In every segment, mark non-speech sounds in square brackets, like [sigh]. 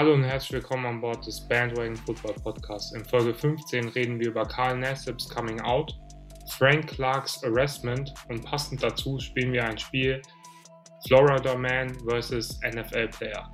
Hallo und herzlich willkommen an Bord des Bandwagon Football Podcasts. In Folge 15 reden wir über Carl Nassib's Coming Out, Frank Clarks Arrestment und passend dazu spielen wir ein Spiel Florida Man vs. NFL Player.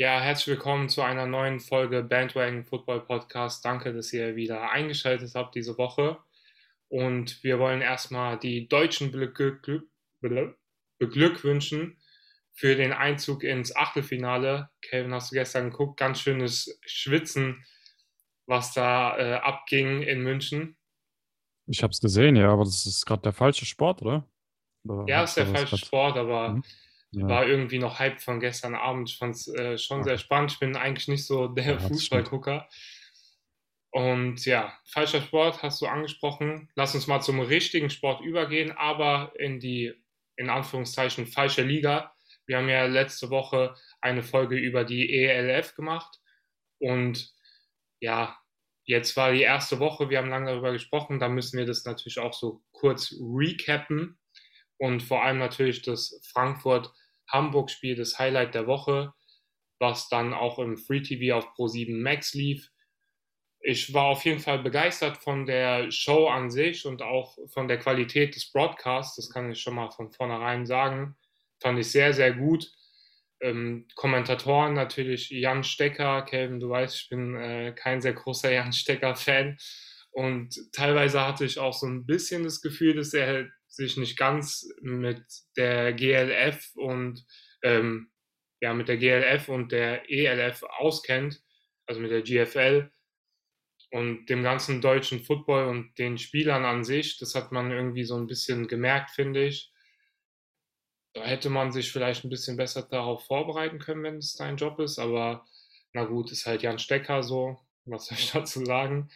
Ja, herzlich willkommen zu einer neuen Folge Bandwagon Football Podcast. Danke, dass ihr wieder eingeschaltet habt diese Woche. Und wir wollen erstmal die Deutschen beglückwünschen für den Einzug ins Achtelfinale. Kevin, hast du gestern geguckt? Ganz schönes Schwitzen, was da äh, abging in München. Ich habe es gesehen, ja, aber das ist gerade der falsche Sport, oder? oder ja, ist der falsche Sport, aber. Mhm ja. war irgendwie noch Hype von gestern Abend. Ich fand es äh, schon sehr spannend. Ich bin eigentlich nicht so der ja, Fußballgucker. Und ja, falscher Sport hast du angesprochen. Lass uns mal zum richtigen Sport übergehen, aber in die, in Anführungszeichen, falsche Liga. Wir haben ja letzte Woche eine Folge über die ELF gemacht. Und ja, jetzt war die erste Woche, wir haben lange darüber gesprochen. Da müssen wir das natürlich auch so kurz recappen. Und vor allem natürlich das Frankfurt Hamburg-Spiel das Highlight der Woche, was dann auch im Free TV auf Pro7 Max lief. Ich war auf jeden Fall begeistert von der Show an sich und auch von der Qualität des Broadcasts. Das kann ich schon mal von vornherein sagen. Fand ich sehr, sehr gut. Ähm, Kommentatoren natürlich Jan Stecker. Kelvin, du weißt, ich bin äh, kein sehr großer Jan Stecker-Fan. Und teilweise hatte ich auch so ein bisschen das Gefühl, dass er sich nicht ganz mit der GLF und ähm, ja, mit der GLF und der ELF auskennt, also mit der GFL und dem ganzen deutschen Football und den Spielern an sich, das hat man irgendwie so ein bisschen gemerkt, finde ich. Da hätte man sich vielleicht ein bisschen besser darauf vorbereiten können, wenn es dein Job ist, aber na gut, ist halt Jan Stecker so, was soll ich [laughs] dazu sagen.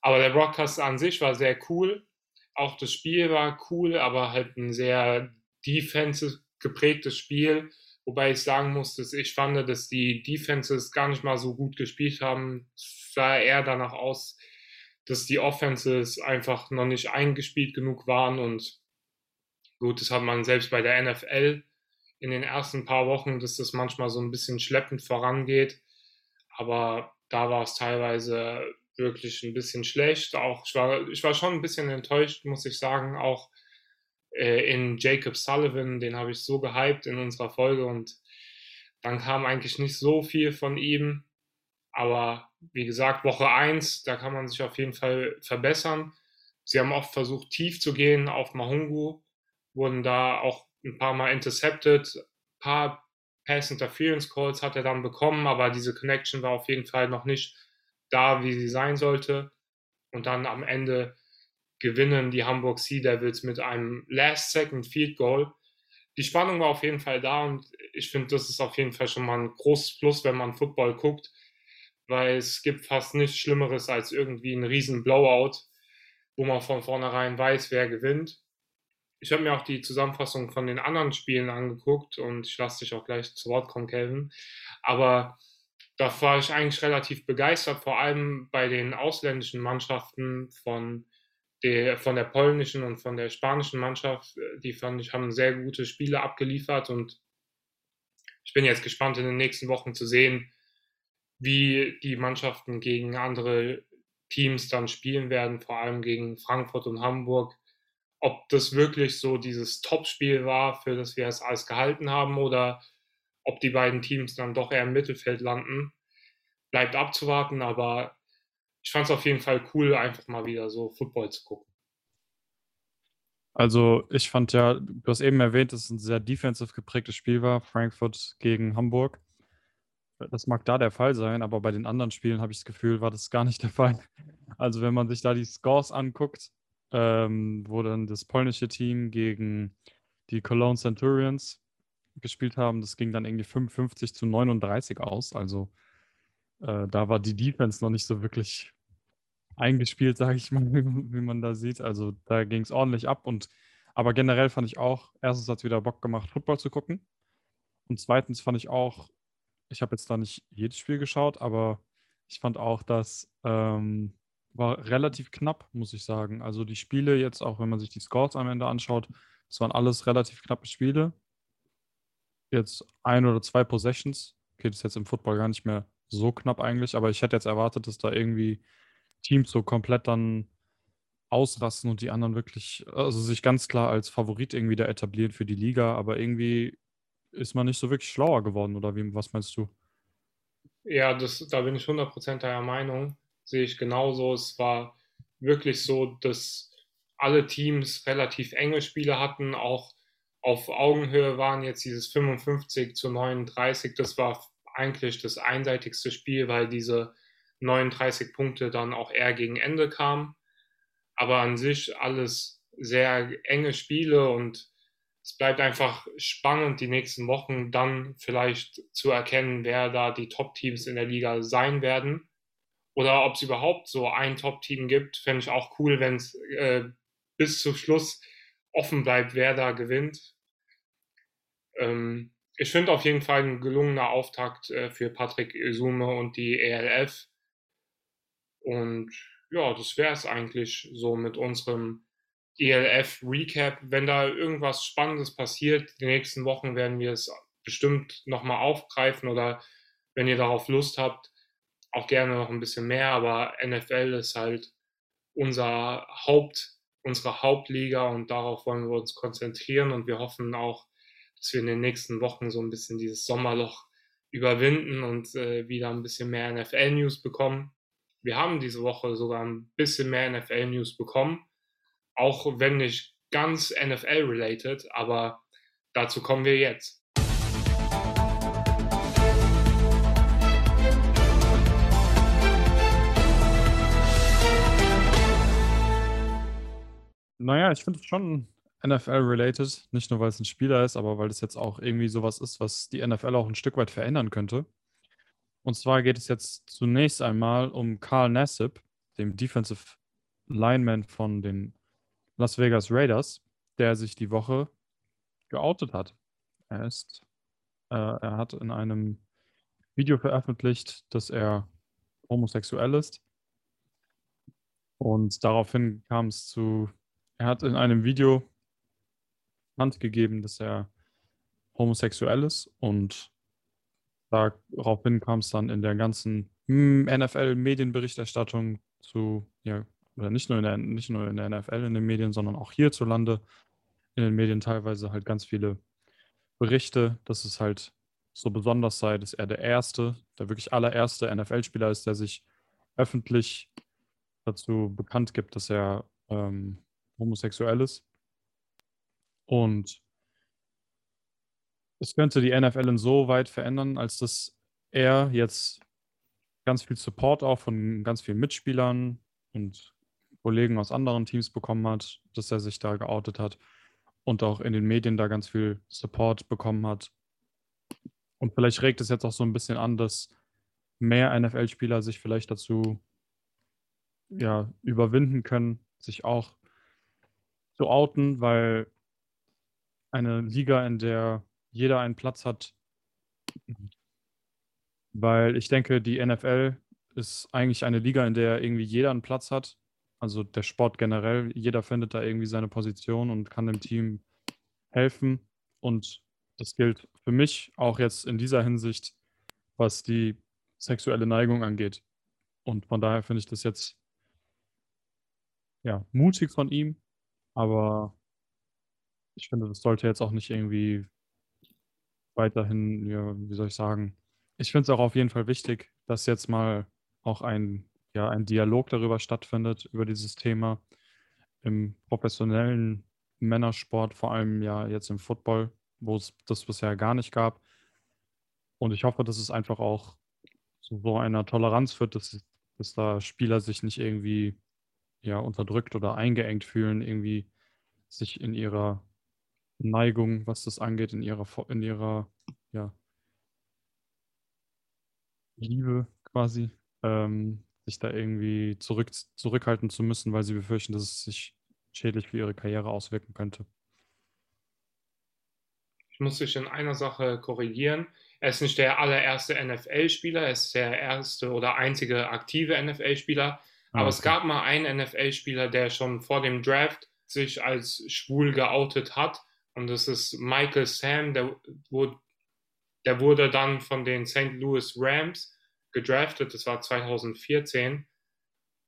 Aber der Broadcast an sich war sehr cool auch das Spiel war cool, aber halt ein sehr defensive geprägtes Spiel. Wobei ich sagen muss, dass ich fand, dass die Defenses gar nicht mal so gut gespielt haben. Es sah eher danach aus, dass die Offenses einfach noch nicht eingespielt genug waren. Und gut, das hat man selbst bei der NFL in den ersten paar Wochen, dass das manchmal so ein bisschen schleppend vorangeht. Aber da war es teilweise wirklich ein bisschen schlecht. Auch ich war, ich war schon ein bisschen enttäuscht, muss ich sagen. Auch äh, in Jacob Sullivan, den habe ich so gehypt in unserer Folge und dann kam eigentlich nicht so viel von ihm. Aber wie gesagt, Woche 1, da kann man sich auf jeden Fall verbessern. Sie haben oft versucht, tief zu gehen auf Mahungu, wurden da auch ein paar Mal intercepted. Ein paar Pass Interference Calls hat er dann bekommen, aber diese Connection war auf jeden Fall noch nicht da, wie sie sein sollte. Und dann am Ende gewinnen die Hamburg Sea Devils mit einem Last-Second Field Goal. Die Spannung war auf jeden Fall da und ich finde, das ist auf jeden Fall schon mal ein großes Plus, wenn man Football guckt, weil es gibt fast nichts Schlimmeres als irgendwie ein riesen Blowout, wo man von vornherein weiß, wer gewinnt. Ich habe mir auch die Zusammenfassung von den anderen Spielen angeguckt und ich lasse dich auch gleich zu Wort kommen, Kelvin. Aber da war ich eigentlich relativ begeistert, vor allem bei den ausländischen Mannschaften von der, von der polnischen und von der spanischen Mannschaft. Die fand ich, haben sehr gute Spiele abgeliefert und ich bin jetzt gespannt in den nächsten Wochen zu sehen, wie die Mannschaften gegen andere Teams dann spielen werden, vor allem gegen Frankfurt und Hamburg. Ob das wirklich so dieses Top-Spiel war, für das wir es alles gehalten haben, oder ob die beiden Teams dann doch eher im Mittelfeld landen, bleibt abzuwarten, aber ich fand es auf jeden Fall cool, einfach mal wieder so Football zu gucken. Also ich fand ja, du hast eben erwähnt, dass es ein sehr defensive geprägtes Spiel war, Frankfurt gegen Hamburg. Das mag da der Fall sein, aber bei den anderen Spielen habe ich das Gefühl, war das gar nicht der Fall. Also wenn man sich da die Scores anguckt, ähm, wo dann das polnische Team gegen die Cologne Centurions gespielt haben. Das ging dann irgendwie 55 zu 39 aus. Also äh, da war die Defense noch nicht so wirklich eingespielt, [laughs] sage ich mal, wie man da sieht. Also da ging es ordentlich ab. Und aber generell fand ich auch, erstens hat es wieder Bock gemacht, Football zu gucken. Und zweitens fand ich auch, ich habe jetzt da nicht jedes Spiel geschaut, aber ich fand auch, dass ähm, war relativ knapp, muss ich sagen. Also die Spiele jetzt, auch wenn man sich die Scores am Ende anschaut, das waren alles relativ knappe Spiele. Jetzt ein oder zwei Possessions. Okay, das ist jetzt im Football gar nicht mehr so knapp eigentlich, aber ich hätte jetzt erwartet, dass da irgendwie Teams so komplett dann ausrasten und die anderen wirklich, also sich ganz klar als Favorit irgendwie da etablieren für die Liga, aber irgendwie ist man nicht so wirklich schlauer geworden, oder wie, was meinst du? Ja, das, da bin ich 100% deiner Meinung. Sehe ich genauso. Es war wirklich so, dass alle Teams relativ enge Spiele hatten, auch auf Augenhöhe waren jetzt dieses 55 zu 39. Das war eigentlich das einseitigste Spiel, weil diese 39 Punkte dann auch eher gegen Ende kamen. Aber an sich alles sehr enge Spiele und es bleibt einfach spannend, die nächsten Wochen dann vielleicht zu erkennen, wer da die Top-Teams in der Liga sein werden. Oder ob es überhaupt so ein Top-Team gibt, fände ich auch cool, wenn es äh, bis zum Schluss offen bleibt, wer da gewinnt. Ähm, ich finde auf jeden Fall ein gelungener Auftakt äh, für Patrick Isume und die ELF. Und ja, das wäre es eigentlich so mit unserem ELF Recap. Wenn da irgendwas Spannendes passiert, die nächsten Wochen werden wir es bestimmt nochmal aufgreifen oder wenn ihr darauf Lust habt, auch gerne noch ein bisschen mehr. Aber NFL ist halt unser Haupt, unsere Hauptliga und darauf wollen wir uns konzentrieren und wir hoffen auch, dass wir in den nächsten Wochen so ein bisschen dieses Sommerloch überwinden und äh, wieder ein bisschen mehr NFL-News bekommen. Wir haben diese Woche sogar ein bisschen mehr NFL-News bekommen, auch wenn nicht ganz NFL-related, aber dazu kommen wir jetzt. Naja, ich finde es schon NFL-related, nicht nur weil es ein Spieler ist, aber weil es jetzt auch irgendwie sowas ist, was die NFL auch ein Stück weit verändern könnte. Und zwar geht es jetzt zunächst einmal um Carl Nassib, dem Defensive Lineman von den Las Vegas Raiders, der sich die Woche geoutet hat. Er ist, äh, er hat in einem Video veröffentlicht, dass er homosexuell ist. Und daraufhin kam es zu, er hat in einem Video Hand gegeben, dass er homosexuell ist und daraufhin kam es dann in der ganzen hm, NFL-Medienberichterstattung zu, ja, oder nicht nur, in der, nicht nur in der NFL in den Medien, sondern auch hierzulande in den Medien teilweise halt ganz viele Berichte, dass es halt so besonders sei, dass er der erste, der wirklich allererste NFL-Spieler ist, der sich öffentlich dazu bekannt gibt, dass er ähm, homosexuell ist. Und es könnte die NFL insoweit verändern, als dass er jetzt ganz viel Support auch von ganz vielen Mitspielern und Kollegen aus anderen Teams bekommen hat, dass er sich da geoutet hat und auch in den Medien da ganz viel Support bekommen hat. Und vielleicht regt es jetzt auch so ein bisschen an, dass mehr NFL-Spieler sich vielleicht dazu ja, überwinden können, sich auch zu outen, weil eine Liga, in der jeder einen Platz hat, weil ich denke, die NFL ist eigentlich eine Liga, in der irgendwie jeder einen Platz hat. Also der Sport generell, jeder findet da irgendwie seine Position und kann dem Team helfen. Und das gilt für mich auch jetzt in dieser Hinsicht, was die sexuelle Neigung angeht. Und von daher finde ich das jetzt ja mutig von ihm, aber ich finde, das sollte jetzt auch nicht irgendwie weiterhin, ja, wie soll ich sagen, ich finde es auch auf jeden Fall wichtig, dass jetzt mal auch ein, ja, ein Dialog darüber stattfindet, über dieses Thema im professionellen Männersport, vor allem ja jetzt im Football, wo es das bisher gar nicht gab. Und ich hoffe, dass es einfach auch zu so einer Toleranz führt, dass, dass da Spieler sich nicht irgendwie ja, unterdrückt oder eingeengt fühlen, irgendwie sich in ihrer Neigung, was das angeht, in ihrer, in ihrer ja, Liebe quasi, ähm, sich da irgendwie zurück, zurückhalten zu müssen, weil sie befürchten, dass es sich schädlich für ihre Karriere auswirken könnte. Ich muss dich in einer Sache korrigieren. Er ist nicht der allererste NFL-Spieler, er ist der erste oder einzige aktive NFL-Spieler. Ah, Aber okay. es gab mal einen NFL-Spieler, der schon vor dem Draft sich als schwul geoutet hat. Und das ist Michael Sam, der wurde, der wurde dann von den St. Louis Rams gedraftet, das war 2014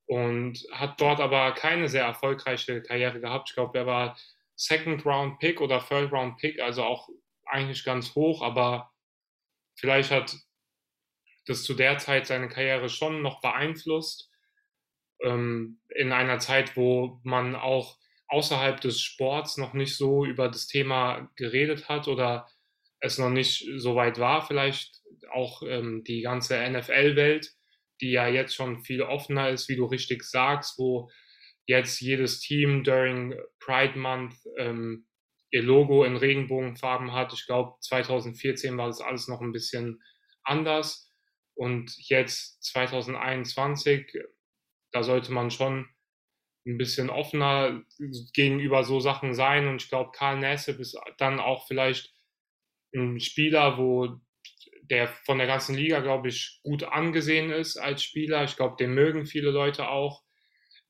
und hat dort aber keine sehr erfolgreiche Karriere gehabt. Ich glaube, er war Second Round Pick oder Third Round Pick, also auch eigentlich ganz hoch, aber vielleicht hat das zu der Zeit seine Karriere schon noch beeinflusst. Ähm, in einer Zeit, wo man auch außerhalb des Sports noch nicht so über das Thema geredet hat oder es noch nicht so weit war, vielleicht auch ähm, die ganze NFL-Welt, die ja jetzt schon viel offener ist, wie du richtig sagst, wo jetzt jedes Team during Pride Month ähm, ihr Logo in Regenbogenfarben hat. Ich glaube, 2014 war das alles noch ein bisschen anders. Und jetzt 2021, da sollte man schon ein bisschen offener gegenüber so Sachen sein. Und ich glaube, Karl Nassib ist dann auch vielleicht ein Spieler, wo der von der ganzen Liga, glaube ich, gut angesehen ist als Spieler. Ich glaube, den mögen viele Leute auch.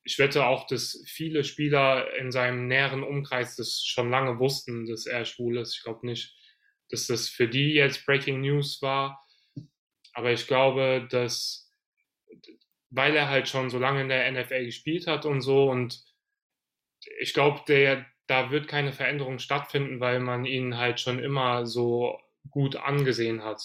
Ich wette auch, dass viele Spieler in seinem näheren Umkreis das schon lange wussten, dass er schwul ist. Ich glaube nicht, dass das für die jetzt Breaking News war. Aber ich glaube, dass, weil er halt schon so lange in der NFL gespielt hat und so, und ich glaube, der, da wird keine Veränderung stattfinden, weil man ihn halt schon immer so gut angesehen hat.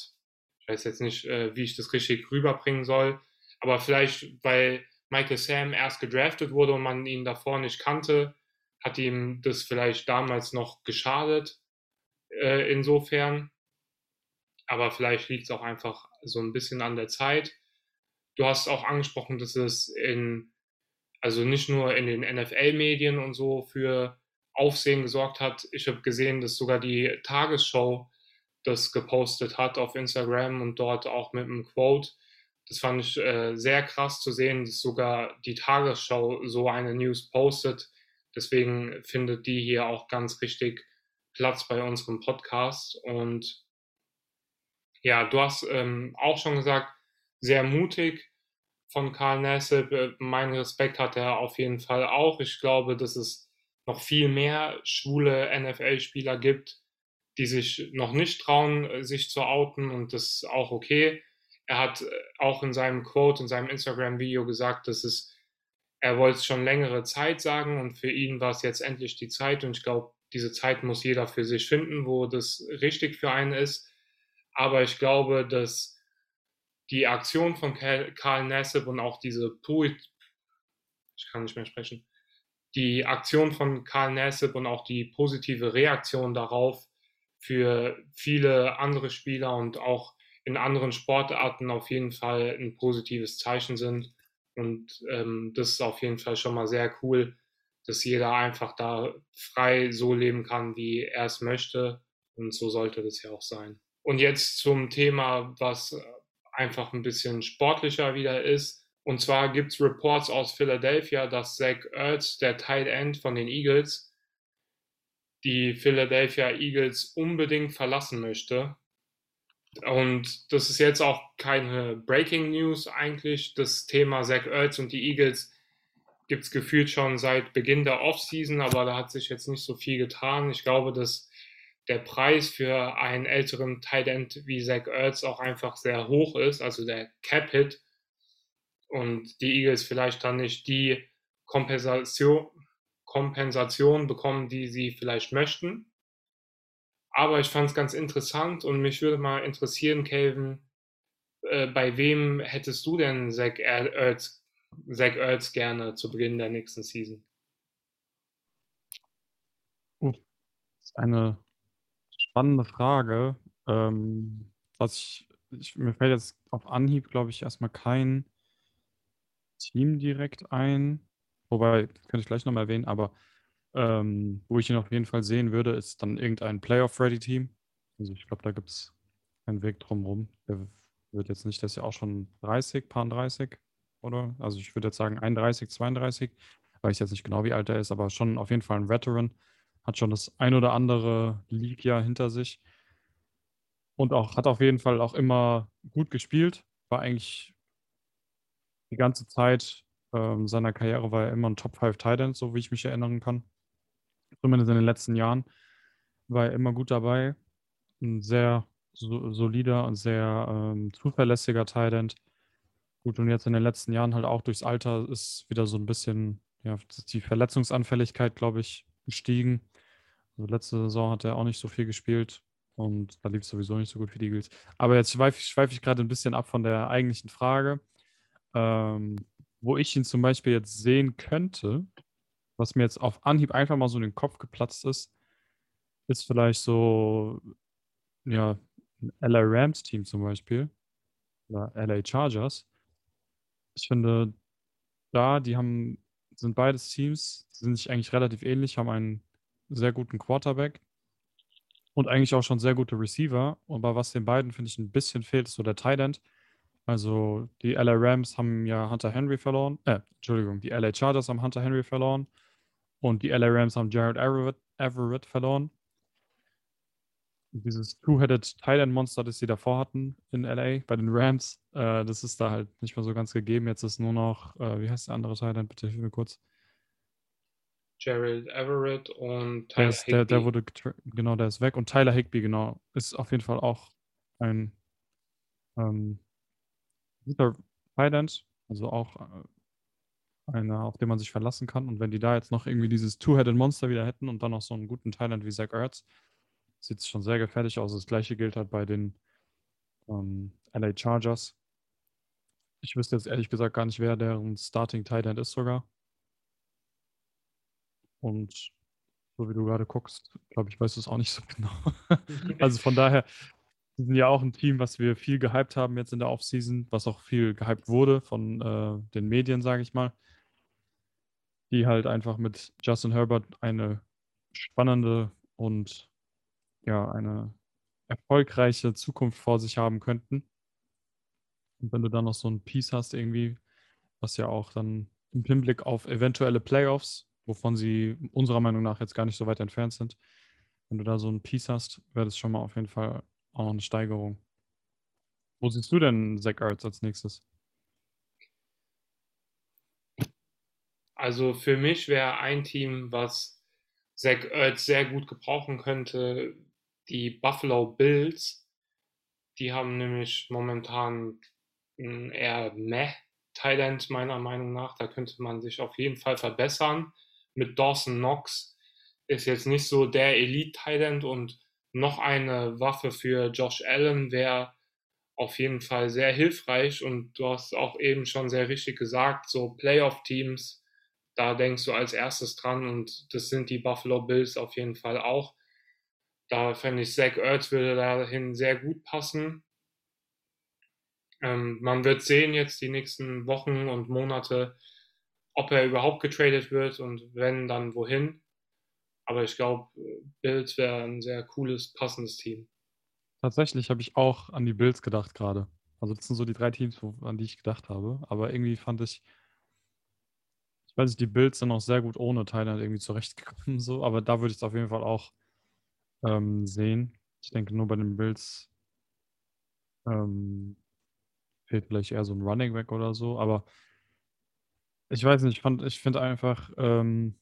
Ich weiß jetzt nicht, äh, wie ich das richtig rüberbringen soll, aber vielleicht, weil Michael Sam erst gedraftet wurde und man ihn davor nicht kannte, hat ihm das vielleicht damals noch geschadet, äh, insofern. Aber vielleicht liegt es auch einfach so ein bisschen an der Zeit. Du hast auch angesprochen, dass es in, also nicht nur in den NFL-Medien und so für Aufsehen gesorgt hat. Ich habe gesehen, dass sogar die Tagesschau das gepostet hat auf Instagram und dort auch mit einem Quote. Das fand ich äh, sehr krass zu sehen, dass sogar die Tagesschau so eine News postet. Deswegen findet die hier auch ganz richtig Platz bei unserem Podcast. Und ja, du hast ähm, auch schon gesagt, sehr mutig von Karl Nassib. Äh, mein Respekt hat er auf jeden Fall auch. Ich glaube, dass es noch viel mehr schwule NFL-Spieler gibt, die sich noch nicht trauen, äh, sich zu outen und das ist auch okay. Er hat äh, auch in seinem Quote, in seinem Instagram-Video gesagt, dass es, er wollte es schon längere Zeit sagen und für ihn war es jetzt endlich die Zeit und ich glaube, diese Zeit muss jeder für sich finden, wo das richtig für einen ist. Aber ich glaube, dass die Aktion von Karl Nassib und auch diese Poet, ich kann nicht mehr sprechen, die Aktion von Karl Nassib und auch die positive Reaktion darauf für viele andere Spieler und auch in anderen Sportarten auf jeden Fall ein positives Zeichen sind. Und ähm, das ist auf jeden Fall schon mal sehr cool, dass jeder einfach da frei so leben kann, wie er es möchte. Und so sollte das ja auch sein. Und jetzt zum Thema, was einfach ein bisschen sportlicher wieder ist. Und zwar gibt es Reports aus Philadelphia, dass Zach Ertz, der Tight End von den Eagles, die Philadelphia Eagles unbedingt verlassen möchte. Und das ist jetzt auch keine Breaking News eigentlich. Das Thema Zach Ertz und die Eagles gibt es gefühlt schon seit Beginn der Offseason, aber da hat sich jetzt nicht so viel getan. Ich glaube, dass der Preis für einen älteren Tight wie Zach Ertz auch einfach sehr hoch ist, also der Cap Hit. Und die Eagles vielleicht dann nicht die Kompensation, Kompensation bekommen, die sie vielleicht möchten. Aber ich fand es ganz interessant und mich würde mal interessieren, Calvin, äh, bei wem hättest du denn Zach Ertz, Zach Ertz gerne zu Beginn der nächsten Season? Oh, das ist eine spannende Frage. Ähm, was ich, ich, mir fällt jetzt auf Anhieb, glaube ich, erstmal kein Team direkt ein. Wobei, könnte ich gleich nochmal erwähnen, aber ähm, wo ich ihn auf jeden Fall sehen würde, ist dann irgendein Playoff-Ready-Team. Also ich glaube, da gibt es keinen Weg drumherum. Der wird jetzt nicht, der ist ja auch schon 30, paar 30, oder? Also ich würde jetzt sagen 31, 32, weiß jetzt nicht genau, wie alt er ist, aber schon auf jeden Fall ein Veteran. Hat schon das ein oder andere League-Jahr hinter sich. Und auch hat auf jeden Fall auch immer gut gespielt. War eigentlich die ganze Zeit ähm, seiner Karriere war er immer ein Top 5 Titan, so wie ich mich erinnern kann. Zumindest in den letzten Jahren war er immer gut dabei. Ein sehr so, solider und sehr ähm, zuverlässiger Titan. Gut, und jetzt in den letzten Jahren halt auch durchs Alter ist wieder so ein bisschen ja, die Verletzungsanfälligkeit, glaube ich, gestiegen. Also letzte Saison hat er auch nicht so viel gespielt und da lief es sowieso nicht so gut für die Eagles. Aber jetzt schweife ich, schweif ich gerade ein bisschen ab von der eigentlichen Frage. Ähm, wo ich ihn zum Beispiel jetzt sehen könnte, was mir jetzt auf Anhieb einfach mal so in den Kopf geplatzt ist, ist vielleicht so, ja, ein LA Rams Team zum Beispiel oder LA Chargers. Ich finde, da, die haben, sind beides Teams, sind sich eigentlich relativ ähnlich, haben einen sehr guten Quarterback und eigentlich auch schon sehr gute Receiver. Aber was den beiden, finde ich, ein bisschen fehlt, ist so der Tight End. Also die LA Rams haben ja Hunter Henry verloren. Äh, Entschuldigung, die LA Chargers haben Hunter Henry verloren. Und die LA Rams haben Jared Everett, Everett verloren. Dieses Two-Headed Thailand Monster, das sie davor hatten in LA bei den Rams, äh, das ist da halt nicht mehr so ganz gegeben. Jetzt ist nur noch, äh, wie heißt der andere Thailand? Bitte hilf mir kurz. Jared Everett und Tyler der, ist, der, der, wurde, genau, der ist weg. Und Tyler Higby, genau, ist auf jeden Fall auch ein ähm, guter Thailand, also auch äh, einer, auf den man sich verlassen kann. Und wenn die da jetzt noch irgendwie dieses Two-Headed Monster wieder hätten und dann noch so einen guten Thailand wie Zach Ertz, sieht es schon sehr gefährlich aus. Das gleiche gilt halt bei den ähm, LA Chargers. Ich wüsste jetzt ehrlich gesagt gar nicht, wer deren Starting Tight End ist sogar. Und so wie du gerade guckst, glaube ich, weißt du es auch nicht so [laughs] genau. also von daher, wir sind ja auch ein Team, was wir viel gehypt haben jetzt in der Offseason, was auch viel gehypt wurde von äh, den Medien, sage ich mal. Die halt einfach mit Justin Herbert eine spannende und ja, eine erfolgreiche Zukunft vor sich haben könnten. Und wenn du dann noch so ein Piece hast, irgendwie, was ja auch dann im Hinblick auf eventuelle Playoffs, wovon sie unserer Meinung nach jetzt gar nicht so weit entfernt sind, wenn du da so ein Piece hast, wäre das schon mal auf jeden Fall auch noch eine Steigerung. Wo siehst du denn Zach Ertz als nächstes? Also für mich wäre ein Team, was Zach Ertz sehr gut gebrauchen könnte, die Buffalo Bills, die haben nämlich momentan ein eher meh Thailand meiner Meinung nach. Da könnte man sich auf jeden Fall verbessern. Mit Dawson Knox ist jetzt nicht so der Elite Thailand und noch eine Waffe für Josh Allen wäre auf jeden Fall sehr hilfreich und du hast auch eben schon sehr richtig gesagt, so Playoff-Teams, da denkst du als erstes dran und das sind die Buffalo Bills auf jeden Fall auch. Da fände ich, Zach Ertz würde dahin sehr gut passen. Ähm, man wird sehen jetzt die nächsten Wochen und Monate, ob er überhaupt getradet wird und wenn, dann wohin. Aber ich glaube, Bills wäre ein sehr cooles, passendes Team. Tatsächlich habe ich auch an die Bills gedacht gerade. Also das sind so die drei Teams, an die ich gedacht habe. Aber irgendwie fand ich, ich weiß nicht, die Bills sind auch sehr gut ohne Thailand irgendwie zurechtgekommen. So. Aber da würde ich es auf jeden Fall auch ähm, sehen. Ich denke, nur bei den Bills ähm, fehlt vielleicht eher so ein Running Back oder so, aber ich weiß nicht, ich, ich finde einfach, ähm,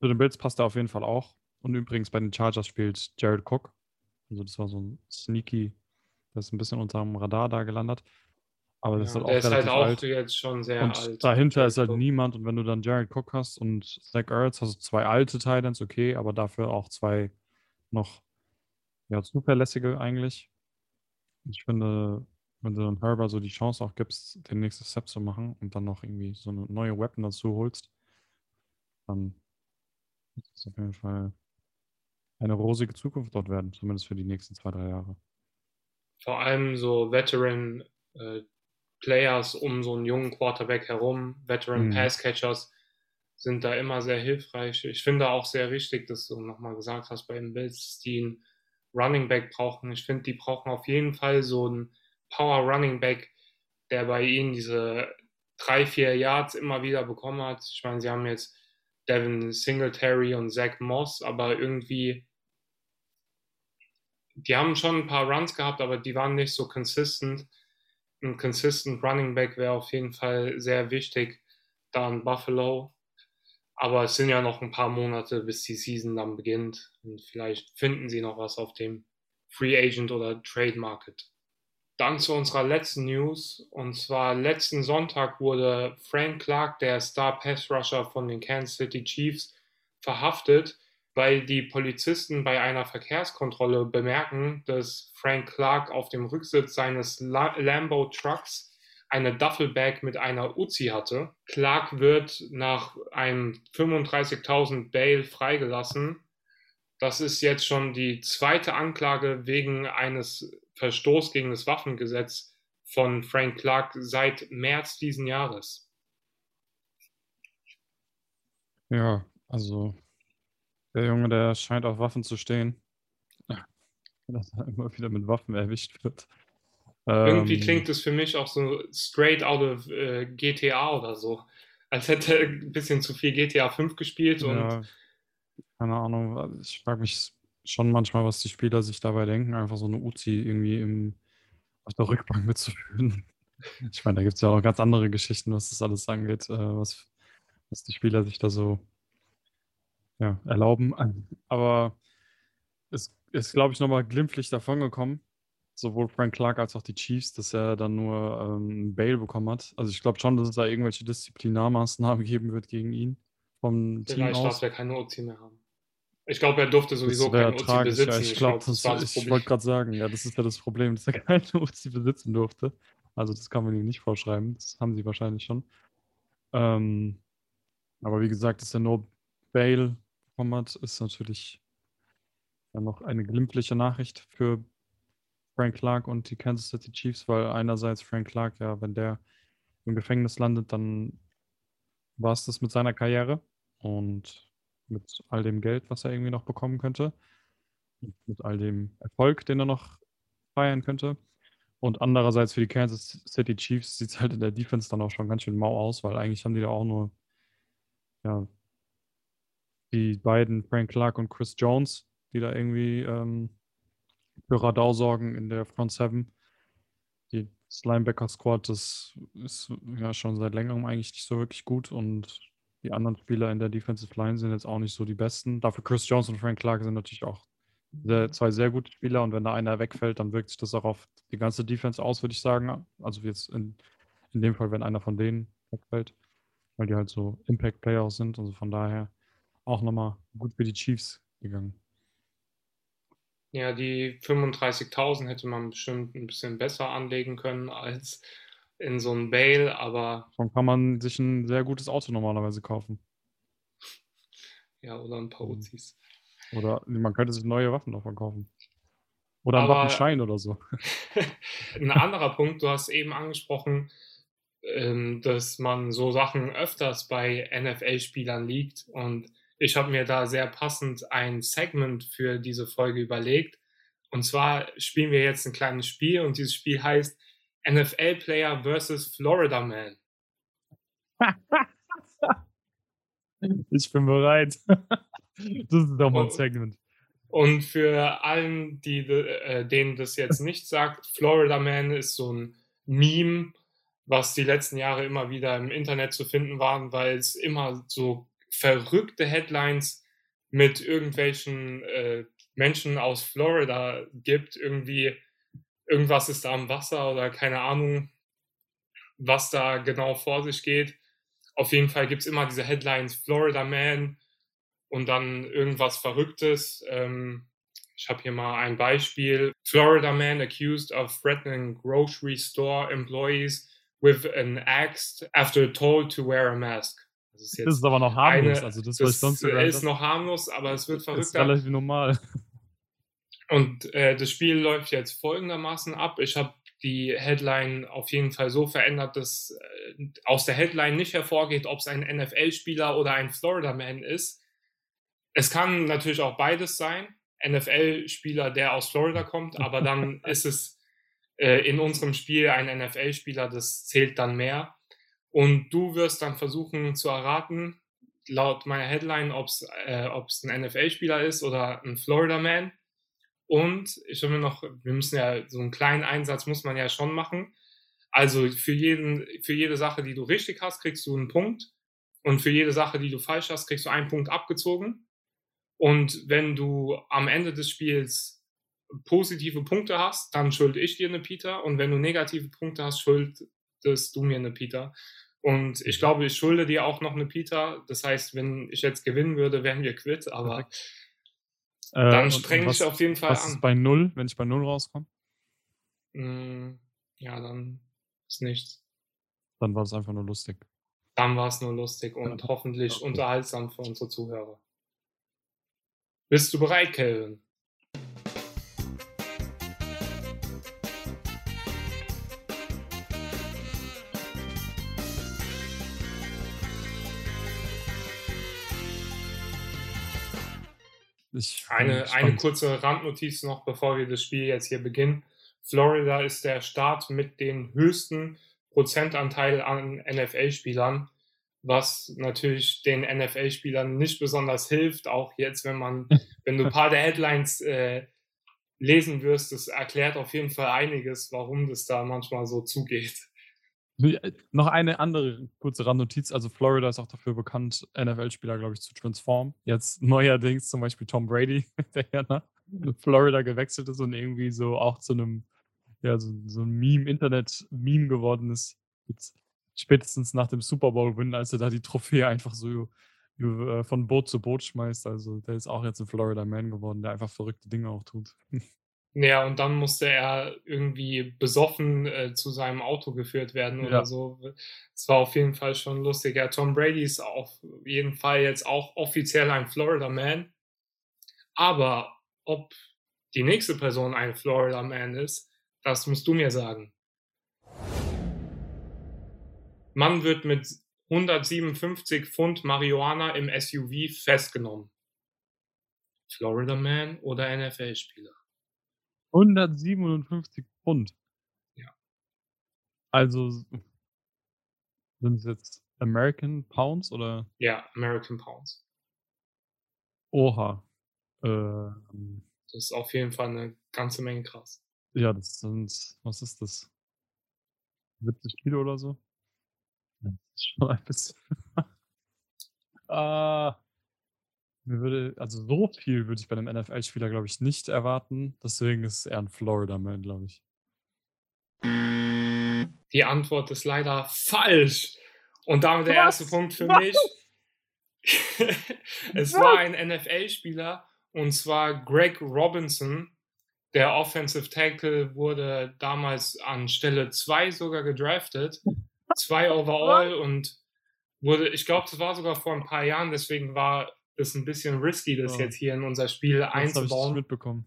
zu den Bills passt er auf jeden Fall auch. Und übrigens bei den Chargers spielt Jared Cook. Also das war so ein Sneaky, der ist ein bisschen unter dem Radar da gelandet. Aber das ja, ist halt auch ist halt auch alt. jetzt schon sehr und alt. Dahinter Jared ist halt Cook. niemand. Und wenn du dann Jared Cook hast und Zach Ertz, hast du zwei alte Titans, okay, aber dafür auch zwei noch ja, zuverlässige eigentlich. Ich finde, wenn du dann Herbert so die Chance auch gibst, den nächsten Step zu machen und dann noch irgendwie so eine neue Weapon dazu holst, dann wird es auf jeden Fall eine rosige Zukunft dort werden, zumindest für die nächsten zwei, drei Jahre. Vor allem so Veteran äh, Players um so einen jungen Quarterback herum, Veteran mhm. Pass Catchers, sind da immer sehr hilfreich. Ich finde auch sehr wichtig, dass du nochmal gesagt hast, bei den Bills, die einen Running Back brauchen. Ich finde, die brauchen auf jeden Fall so einen Power Running Back, der bei ihnen diese drei, vier Yards immer wieder bekommen hat. Ich meine, sie haben jetzt Devin Singletary und Zach Moss, aber irgendwie die haben schon ein paar Runs gehabt, aber die waren nicht so consistent. Ein consistent Running Back wäre auf jeden Fall sehr wichtig. Dann Buffalo. Aber es sind ja noch ein paar Monate, bis die Season dann beginnt. Und vielleicht finden sie noch was auf dem Free Agent oder Trade Market. Dann zu unserer letzten News. Und zwar letzten Sonntag wurde Frank Clark, der Star Pass Rusher von den Kansas City Chiefs, verhaftet, weil die Polizisten bei einer Verkehrskontrolle bemerken, dass Frank Clark auf dem Rücksitz seines Lambo Trucks eine Duffelbag mit einer Uzi hatte. Clark wird nach einem 35.000 Bail freigelassen. Das ist jetzt schon die zweite Anklage wegen eines Verstoß gegen das Waffengesetz von Frank Clark seit März diesen Jahres. Ja, also der Junge, der scheint auf Waffen zu stehen. [laughs] Dass er immer wieder mit Waffen erwischt wird. Irgendwie ähm, klingt es für mich auch so straight out of äh, GTA oder so. Als hätte er ein bisschen zu viel GTA 5 gespielt und. Ja, keine Ahnung. Ich frage mich schon manchmal, was die Spieler sich dabei denken, einfach so eine Uzi irgendwie im, auf der Rückbank mitzuführen. [laughs] Ich meine, da gibt es ja auch ganz andere Geschichten, was das alles angeht, äh, was, was die Spieler sich da so ja, erlauben. [laughs] Aber es ist, glaube ich, nochmal glimpflich davongekommen sowohl Frank Clark als auch die Chiefs, dass er dann nur ähm, Bail bekommen hat. Also ich glaube schon, dass es da irgendwelche Disziplinarmaßnahmen [laughs] geben wird gegen ihn vom Team Vielleicht aus. darf er keine OC mehr haben. Ich glaube, er durfte sowieso keine OC besitzen. Ja, ich, ich glaube, das, das ich wollte gerade sagen, ja, das ist ja das Problem, dass er [laughs] keine OC besitzen durfte. Also das kann man ihm nicht vorschreiben. Das haben sie wahrscheinlich schon. Ähm, aber wie gesagt, dass er nur Bail hat, ist natürlich dann noch eine glimpfliche Nachricht für Frank Clark und die Kansas City Chiefs, weil einerseits Frank Clark, ja, wenn der im Gefängnis landet, dann war es das mit seiner Karriere und mit all dem Geld, was er irgendwie noch bekommen könnte. Mit all dem Erfolg, den er noch feiern könnte. Und andererseits für die Kansas City Chiefs sieht es halt in der Defense dann auch schon ganz schön mau aus, weil eigentlich haben die da auch nur ja, die beiden, Frank Clark und Chris Jones, die da irgendwie ähm, für Radau sorgen in der Front Seven. Die, das Linebacker-Squad, das ist ja schon seit längerem eigentlich nicht so wirklich gut und die anderen Spieler in der Defensive Line sind jetzt auch nicht so die besten. Dafür Chris Jones und Frank Clark sind natürlich auch sehr, zwei sehr gute Spieler und wenn da einer wegfällt, dann wirkt sich das auch auf die ganze Defense aus, würde ich sagen. Also jetzt in, in dem Fall, wenn einer von denen wegfällt, weil die halt so Impact-Player sind. Also von daher auch nochmal gut für die Chiefs gegangen. Ja, die 35.000 hätte man bestimmt ein bisschen besser anlegen können als in so ein Bail, aber. Dann kann man sich ein sehr gutes Auto normalerweise kaufen. Ja, oder ein paar mhm. Uzis. Oder man könnte sich neue Waffen davon kaufen. Oder einen Waffenschein oder so. [laughs] ein anderer Punkt, du hast eben angesprochen, ähm, dass man so Sachen öfters bei NFL-Spielern liegt und ich habe mir da sehr passend ein Segment für diese Folge überlegt. Und zwar spielen wir jetzt ein kleines Spiel und dieses Spiel heißt NFL Player versus Florida Man. [laughs] ich bin bereit. [laughs] Das ist doch mal ein Segment. Und für allen, die, äh, denen das jetzt nicht sagt, Florida Man ist so ein Meme, was die letzten Jahre immer wieder im Internet zu finden waren, weil es immer so verrückte Headlines mit irgendwelchen äh, Menschen aus Florida gibt. Irgendwie, irgendwas ist da am Wasser oder keine Ahnung, was da genau vor sich geht. Auf jeden Fall gibt es immer diese Headlines Florida Man und dann irgendwas Verrücktes. Ähm, ich habe hier mal ein Beispiel. Florida Man accused of threatening grocery store employees with an axe after told to wear a mask. Das ist, das ist aber noch harmlos. Eine, also das, das ist noch harmlos, aber es wird verrückt. Das ist relativ normal. Und äh, das Spiel läuft jetzt folgendermaßen ab. Ich habe die Headline auf jeden Fall so verändert, dass äh, aus der Headline nicht hervorgeht, ob es ein NFL-Spieler oder ein Florida Man ist. Es kann natürlich auch beides sein. NFL-Spieler, der aus Florida kommt, aber dann [laughs] ist es äh, in unserem Spiel ein NFL-Spieler, das zählt dann mehr. Und du wirst dann versuchen zu erraten, laut meiner Headline, ob es äh, ein NFL-Spieler ist oder ein Florida Man. Und ich will mir noch, wir müssen ja so einen kleinen Einsatz muss man ja schon machen. Also für jeden, für jede Sache, die du richtig hast, kriegst du einen Punkt. Und für jede Sache, die du falsch hast, kriegst du einen Punkt abgezogen. Und wenn du am Ende des Spiels positive Punkte hast, dann schulde ich dir eine Peter. Und wenn du negative Punkte hast, schuldest du mir eine Peter. Und ich glaube, ich schulde dir auch noch eine Peter. Das heißt, wenn ich jetzt gewinnen würde, wären wir quitt. Aber äh, dann streng ich auf jeden Fall was an. Ist bei Null, wenn ich bei Null rauskomme? Mm, ja, dann ist nichts. Dann war es einfach nur lustig. Dann war es nur lustig und ja. hoffentlich okay. unterhaltsam für unsere Zuhörer. Bist du bereit, Kelvin? Eine, eine kurze Randnotiz noch, bevor wir das Spiel jetzt hier beginnen. Florida ist der Staat mit den höchsten Prozentanteil an NFL-Spielern, was natürlich den NFL-Spielern nicht besonders hilft. Auch jetzt, wenn man, [laughs] wenn du ein paar der Headlines äh, lesen wirst, das erklärt auf jeden Fall einiges, warum das da manchmal so zugeht. Äh, noch eine andere kurze Randnotiz. Also Florida ist auch dafür bekannt, NFL-Spieler, glaube ich, zu transformen. Jetzt neuerdings zum Beispiel Tom Brady, [laughs] der ja nach Florida gewechselt ist und irgendwie so auch zu einem, ja, so, so ein Meme, Internet-Meme geworden ist. Jetzt spätestens nach dem Super Bowl-Win, als er da die Trophäe einfach so äh, von Boot zu Boot schmeißt. Also der ist auch jetzt ein Florida Man geworden, der einfach verrückte Dinge auch tut. [laughs] Ja, und dann musste er irgendwie besoffen äh, zu seinem Auto geführt werden oder ja. so. Es war auf jeden Fall schon lustig. Ja, Tom Brady ist auf jeden Fall jetzt auch offiziell ein Florida Man. Aber ob die nächste Person ein Florida Man ist, das musst du mir sagen. Mann wird mit 157 Pfund Marihuana im SUV festgenommen. Florida Man oder NFL-Spieler? 157 Pfund. Ja. Also sind es jetzt American Pounds oder? Ja, American Pounds. Oha. Ähm, das ist auf jeden Fall eine ganze Menge krass. Ja, das sind, was ist das? 70 Kilo oder so? Das ist schon ein bisschen. [laughs] ah, mir würde, also so viel würde ich bei einem NFL-Spieler, glaube ich, nicht erwarten. Deswegen ist es eher ein Florida-Man, glaube ich. Die Antwort ist leider falsch. Und damit der Was? erste Punkt für Was? mich. [laughs] es war ein NFL-Spieler und zwar Greg Robinson. Der Offensive Tackle wurde damals an Stelle 2 sogar gedraftet. Zwei overall und wurde, ich glaube, das war sogar vor ein paar Jahren, deswegen war ist ein bisschen risky, das ja. jetzt hier in unser Spiel das einzubauen. Ich mitbekommen.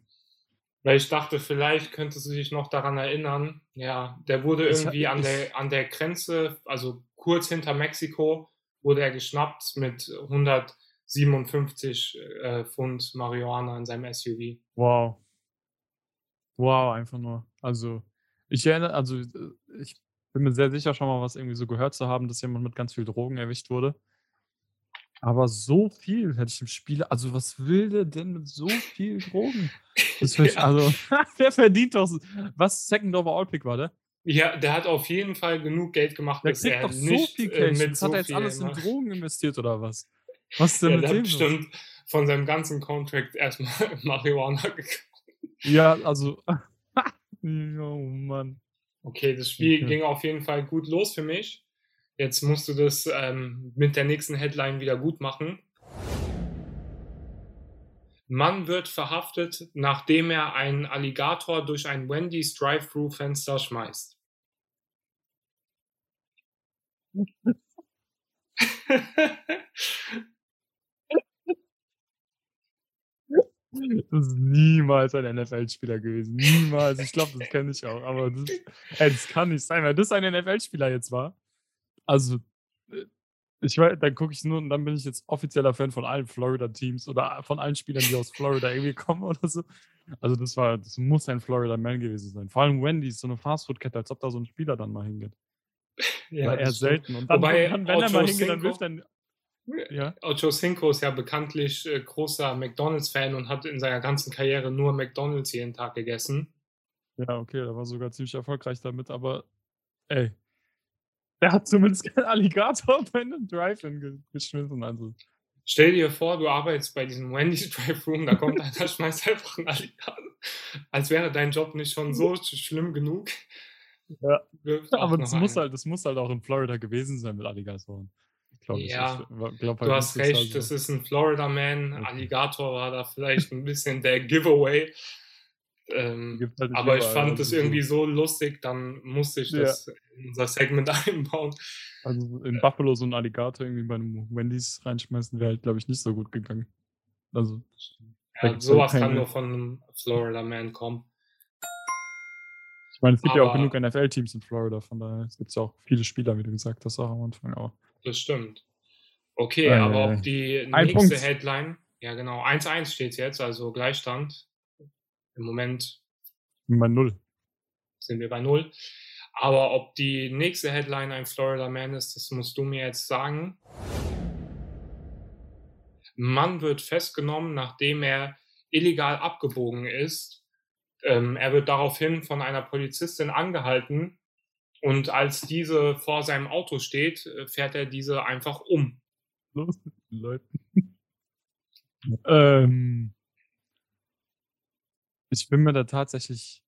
Weil ich dachte, vielleicht könntest du dich noch daran erinnern. Ja, der wurde irgendwie an der, an der Grenze, also kurz hinter Mexiko, wurde er geschnappt mit 157 äh, Pfund Marihuana in seinem SUV. Wow. Wow, einfach nur. Also, ich erinnere, also ich bin mir sehr sicher, schon mal was irgendwie so gehört zu haben, dass jemand mit ganz viel Drogen erwischt wurde. Aber so viel hätte ich im Spiel. Also, was will der denn mit so viel Drogen? [laughs] Ja. Also, [laughs] der verdient doch. Was Second Overall Pick war der? Ja, der hat auf jeden Fall genug Geld gemacht, der bisher. Doch so nicht, viel äh, Cash. Äh, hat er jetzt alles in Drogen investiert oder was? Was ist denn ja, mit der dem? bestimmt von seinem ganzen Contract erstmal [laughs] Marihuana gekauft. Ja, also. oh Mann. Okay, das Spiel okay. ging auf jeden Fall gut los für mich. Jetzt musst du das ähm, mit der nächsten Headline wieder gut machen. Mann wird verhaftet, nachdem er einen Alligator durch ein Wendy's Drive-Thru-Fenster schmeißt. Das ist niemals ein NFL-Spieler gewesen. Niemals. Ich glaube, das kenne ich auch. Aber das, ey, das kann nicht sein, weil das ein NFL-Spieler jetzt war. Also, äh, ich weiß, dann gucke ich nur und dann bin ich jetzt offizieller Fan von allen Florida-Teams oder von allen Spielern, die aus Florida irgendwie [laughs] kommen oder so. Also das war, das muss ein Florida Man gewesen sein. Vor allem Wendy's, so eine Fastfood-Kette, als ob da so ein Spieler dann mal hingeht. [laughs] Ja, war eher selten. Und dann, Wobei, dann wenn er mal hingeht, dann wirft er. Ja. Ocho Cinco ist ja bekanntlich äh, großer McDonalds-Fan und hat in seiner ganzen Karriere nur McDonalds jeden Tag gegessen. Ja, okay, er war sogar ziemlich erfolgreich damit, aber ey, der hat zumindest keinen Alligator bei einem Drive-In geschmissen. Also. Stell dir vor, du arbeitest bei diesem Wendy's Drive-Room, da kommt einer, [laughs] schmeißt einfach einen Alligator. Als wäre dein Job nicht schon so schlimm genug. Ja, aber das muss, halt, das muss halt auch in Florida gewesen sein mit Alligatoren. Glaub ja, ich, glaub, halt du hast recht, das ist ein Florida Man. Okay. Alligator war da vielleicht ein bisschen der Giveaway. Ähm, halt aber ich fand das irgendwie so lustig, dann musste ich das ja. in unser Segment [laughs] einbauen. Also in Buffalo so ein Alligator irgendwie bei einem Wendy's reinschmeißen wäre halt, glaube ich, nicht so gut gegangen. Also, ja, sowas kann nur von einem Florida Man kommen. Ich meine, es gibt aber, ja auch genug NFL-Teams in Florida, von daher gibt es ja auch viele Spieler, wie du gesagt hast, auch am Anfang auch. Das stimmt. Okay, äh, aber ob die nächste. Headline, ja genau, 1-1 steht jetzt, also Gleichstand. Im Moment bei null. Sind wir bei null. Aber ob die nächste Headline ein Florida Man ist, das musst du mir jetzt sagen. Mann wird festgenommen, nachdem er illegal abgebogen ist. Ähm, er wird daraufhin von einer Polizistin angehalten und als diese vor seinem Auto steht, äh, fährt er diese einfach um. Los mit den Leuten. [laughs] ähm, ich bin mir da tatsächlich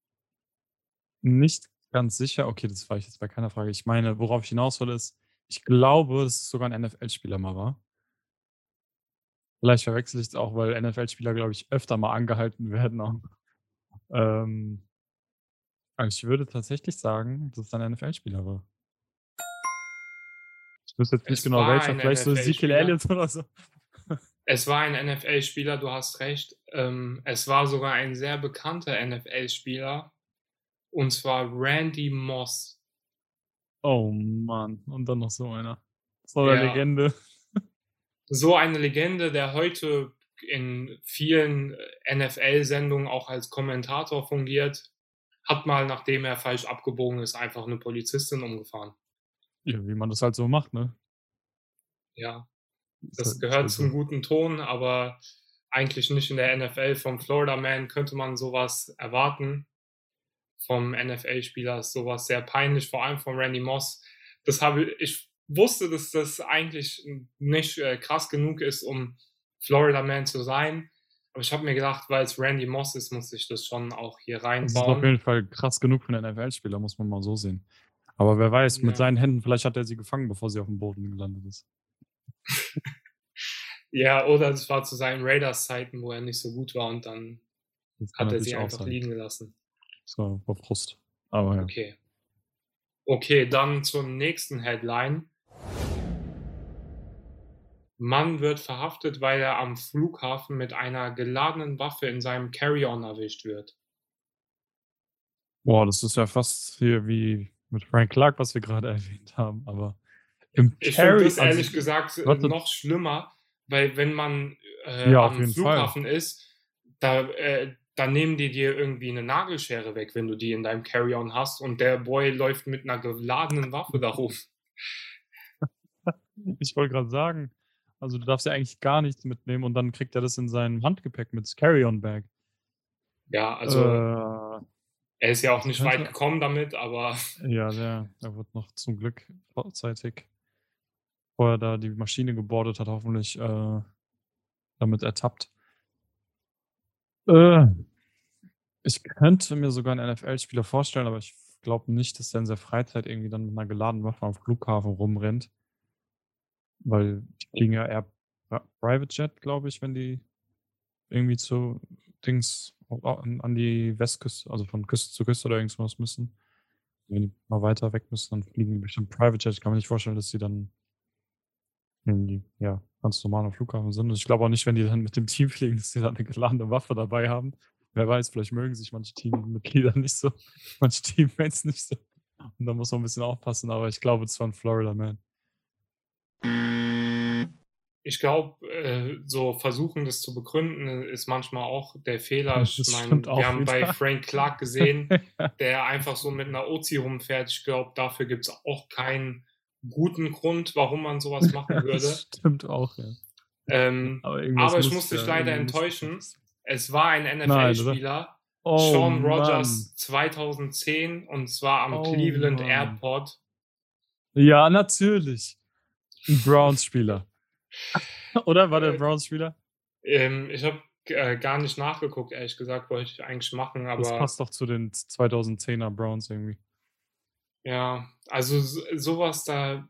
nicht ganz sicher. Okay, das war ich jetzt bei keiner Frage. Ich meine, worauf ich hinaus will, ist, ich glaube, dass es sogar ein NFL-Spieler mal war. Vielleicht verwechsel ich es auch, weil NFL-Spieler, glaube ich, öfter mal angehalten werden. Auch. Ähm, ich würde tatsächlich sagen, dass es ein NFL-Spieler war. Ich wüsste jetzt nicht es genau welcher, vielleicht so Ezekiel Elliott oder so. Es war ein NFL-Spieler, du hast recht. Ähm, es war sogar ein sehr bekannter NFL-Spieler. Und zwar Randy Moss. Oh Mann, und dann noch so einer. So eine ja. Legende. [laughs] So eine Legende, der heute in vielen NFL-Sendungen auch als Kommentator fungiert, hat mal, nachdem er falsch abgebogen ist, einfach eine Polizistin umgefahren. Ja, wie man das halt so macht, ne? Ja. Das gehört zum guten Ton, aber eigentlich nicht in der NFL. Vom Florida Man könnte man sowas erwarten. Vom NFL-Spieler ist sowas sehr peinlich, vor allem von Randy Moss. Das habe ich wusste, dass das eigentlich nicht äh, krass genug ist, um Florida Man zu sein. Aber ich habe mir gedacht, weil es Randy Moss ist, muss ich das schon auch hier reinbauen. Das ist auf jeden Fall krass genug für einen NFL-Spieler, muss man mal so sehen. Aber wer weiß, ja. mit seinen Händen, vielleicht hat er sie gefangen, bevor sie auf dem Boden gelandet ist. [laughs] ja, oder es war zu seinen Raiders-Zeiten, wo er nicht so gut war und dann hat er sie einfach sein. liegen gelassen. So, war Frust. Aber ja. Okay. Okay, dann zur nächsten Headline. Mann wird verhaftet, weil er am Flughafen mit einer geladenen Waffe in seinem Carry-On erwischt wird. Boah, das ist ja fast hier wie mit Frank Clark, was wir gerade [laughs] erwähnt haben, aber im ich finde das ehrlich also, gesagt noch schlimmer, weil wenn man äh, ja, am Flughafen Fall. ist, da, äh, da nehmen die dir irgendwie eine Nagelschere weg, wenn du die in deinem Carry-On hast und der Boy läuft mit einer geladenen Waffe da rum. [laughs] Ich wollte gerade sagen, also du darfst ja eigentlich gar nichts mitnehmen und dann kriegt er das in sein Handgepäck mit Carry-On-Bag. Ja, also äh, er ist ja auch nicht weit gekommen damit, aber. Ja, der, der wird noch zum Glück vorzeitig, bevor er da die Maschine gebordet hat, hoffentlich äh, damit ertappt. Äh, ich könnte mir sogar einen NFL-Spieler vorstellen, aber ich glaube nicht, dass der in seiner Freizeit irgendwie dann mit einer geladenen Waffe am Flughafen rumrennt. Weil die fliegen ja eher Private Jet, glaube ich, wenn die irgendwie zu Dings an, die Westküste, also von Küste zu Küste oder irgendwas müssen. Wenn die mal weiter weg müssen, dann fliegen die bestimmt Private Jet. Ich kann mir nicht vorstellen, dass sie dann irgendwie, ja, ganz normal am Flughafen sind. Und ich glaube auch nicht, wenn die dann mit dem Team [laughs] fliegen, dass sie dann eine geladene Waffe dabei haben. Wer weiß, vielleicht mögen sich manche Teammitglieder nicht so, [laughs] manche Teammates nicht so. Und da muss man ein bisschen aufpassen, aber ich glaube, es war ein Florida Man ich glaube, äh, so versuchen, das zu begründen, ist manchmal auch der Fehler. Ich meine, wir haben wieder. bei Frank Clark gesehen, [laughs] der einfach so mit einer Ozi rumfährt. Ich glaube, dafür gibt es auch keinen guten Grund, warum man sowas [laughs] machen würde. Das stimmt auch, ja. Ähm, aber, aber ich muss dich leider enttäuschen. Es war ein NFL-Spieler, oh, Sean Rogers Mann. 2010 und zwar am oh, Cleveland Mann. Airport. Ja, natürlich. Ein Browns-Spieler. [laughs] Oder war der äh, Browns-Spieler? Ähm, ich habe äh, gar nicht nachgeguckt, ehrlich gesagt, wollte ich eigentlich machen, aber. Das passt doch zu den 2010er Browns irgendwie. Ja, also sowas da,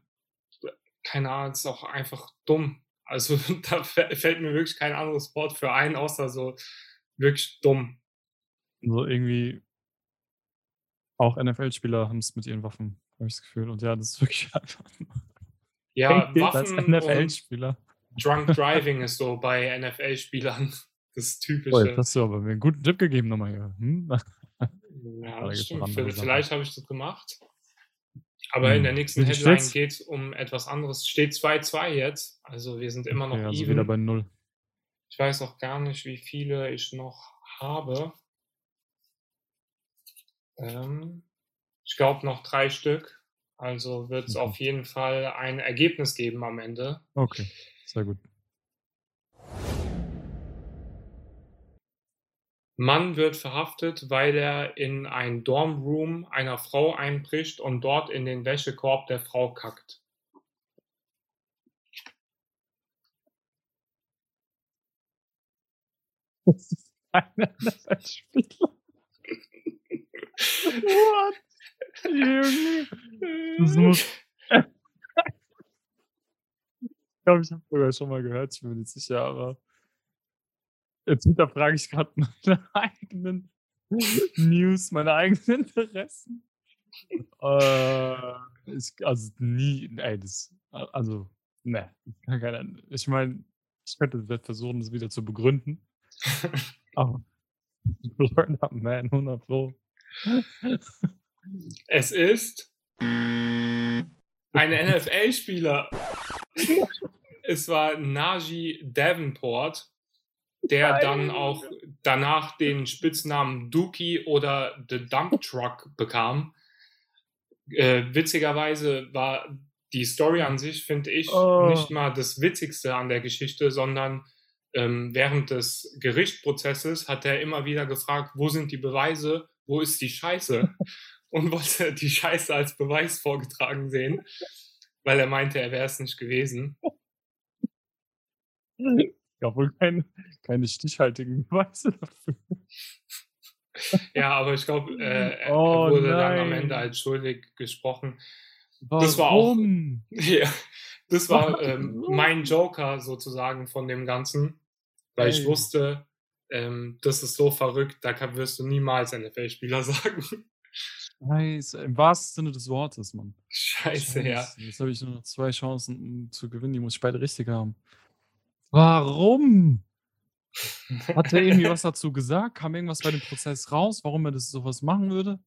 keine Ahnung, ist auch einfach dumm. Also [laughs] da fällt mir wirklich kein anderes Wort für ein, außer so wirklich dumm. So irgendwie auch NFL-Spieler haben es mit ihren Waffen, habe ich das Gefühl. Und ja, das ist wirklich [laughs] einfach. Ja, [laughs] Waffen NFL-Spieler. Drunk Driving ist so bei NFL-Spielern das Typische. Jetzt hast du aber mir einen guten Tipp gegeben nochmal hier. Hm? Ja, das stimmt. Vielleicht habe ich das gemacht. Aber hm. in der nächsten Headline geht es um etwas anderes. Steht 2-2 jetzt. Also wir sind immer noch okay, also even. wieder bei 0. Ich weiß auch gar nicht, wie viele ich noch habe. Ähm, ich glaube noch drei Stück. Also wird es mhm. auf jeden Fall ein Ergebnis geben am Ende. Okay, sehr gut. Mann wird verhaftet, weil er in ein Dormroom einer Frau einbricht und dort in den Wäschekorb der Frau kackt. Das ist einer der Spieler. What? Das muss. ich glaube, ich habe sogar schon mal gehört, ich bin mir nicht sicher, aber. Jetzt hinterfrage ich gerade meine [laughs] eigenen News, meine eigenen Interessen. Äh, ich, also nie, ey, das, also, ne, ich meine, ich könnte versuchen, das wieder zu begründen. [laughs] Aber [laughs] Florida Man, 100 Pro. Es ist ein NFL-Spieler. es war Najee Davenport der dann auch danach den Spitznamen Dookie oder The Dump Truck bekam. Äh, witzigerweise war die Story an sich, finde ich, oh. nicht mal das Witzigste an der Geschichte, sondern ähm, während des Gerichtsprozesses hat er immer wieder gefragt, wo sind die Beweise, wo ist die Scheiße? [laughs] Und wollte die Scheiße als Beweis vorgetragen sehen, weil er meinte, er wäre es nicht gewesen. [laughs] Ja, wohl keine, keine stichhaltigen [laughs] Beweise dafür. Ja, aber ich glaube, äh, [laughs] er oh, wurde nein. dann am Ende als schuldig gesprochen. Warum? Das war auch, [laughs] ja, das war ähm, mein Joker sozusagen von dem Ganzen, weil hey. ich wusste, ähm, das ist so verrückt, da kann, wirst du niemals NFL-Spieler sagen. Scheiße, im wahrsten Sinne des Wortes, Mann. Scheiße, Scheiße. ja. Jetzt habe ich nur noch zwei Chancen um zu gewinnen, die muss ich beide richtig haben. Warum? [laughs] Hat er irgendwie was dazu gesagt? Kam irgendwas bei dem Prozess raus, warum er das sowas machen würde?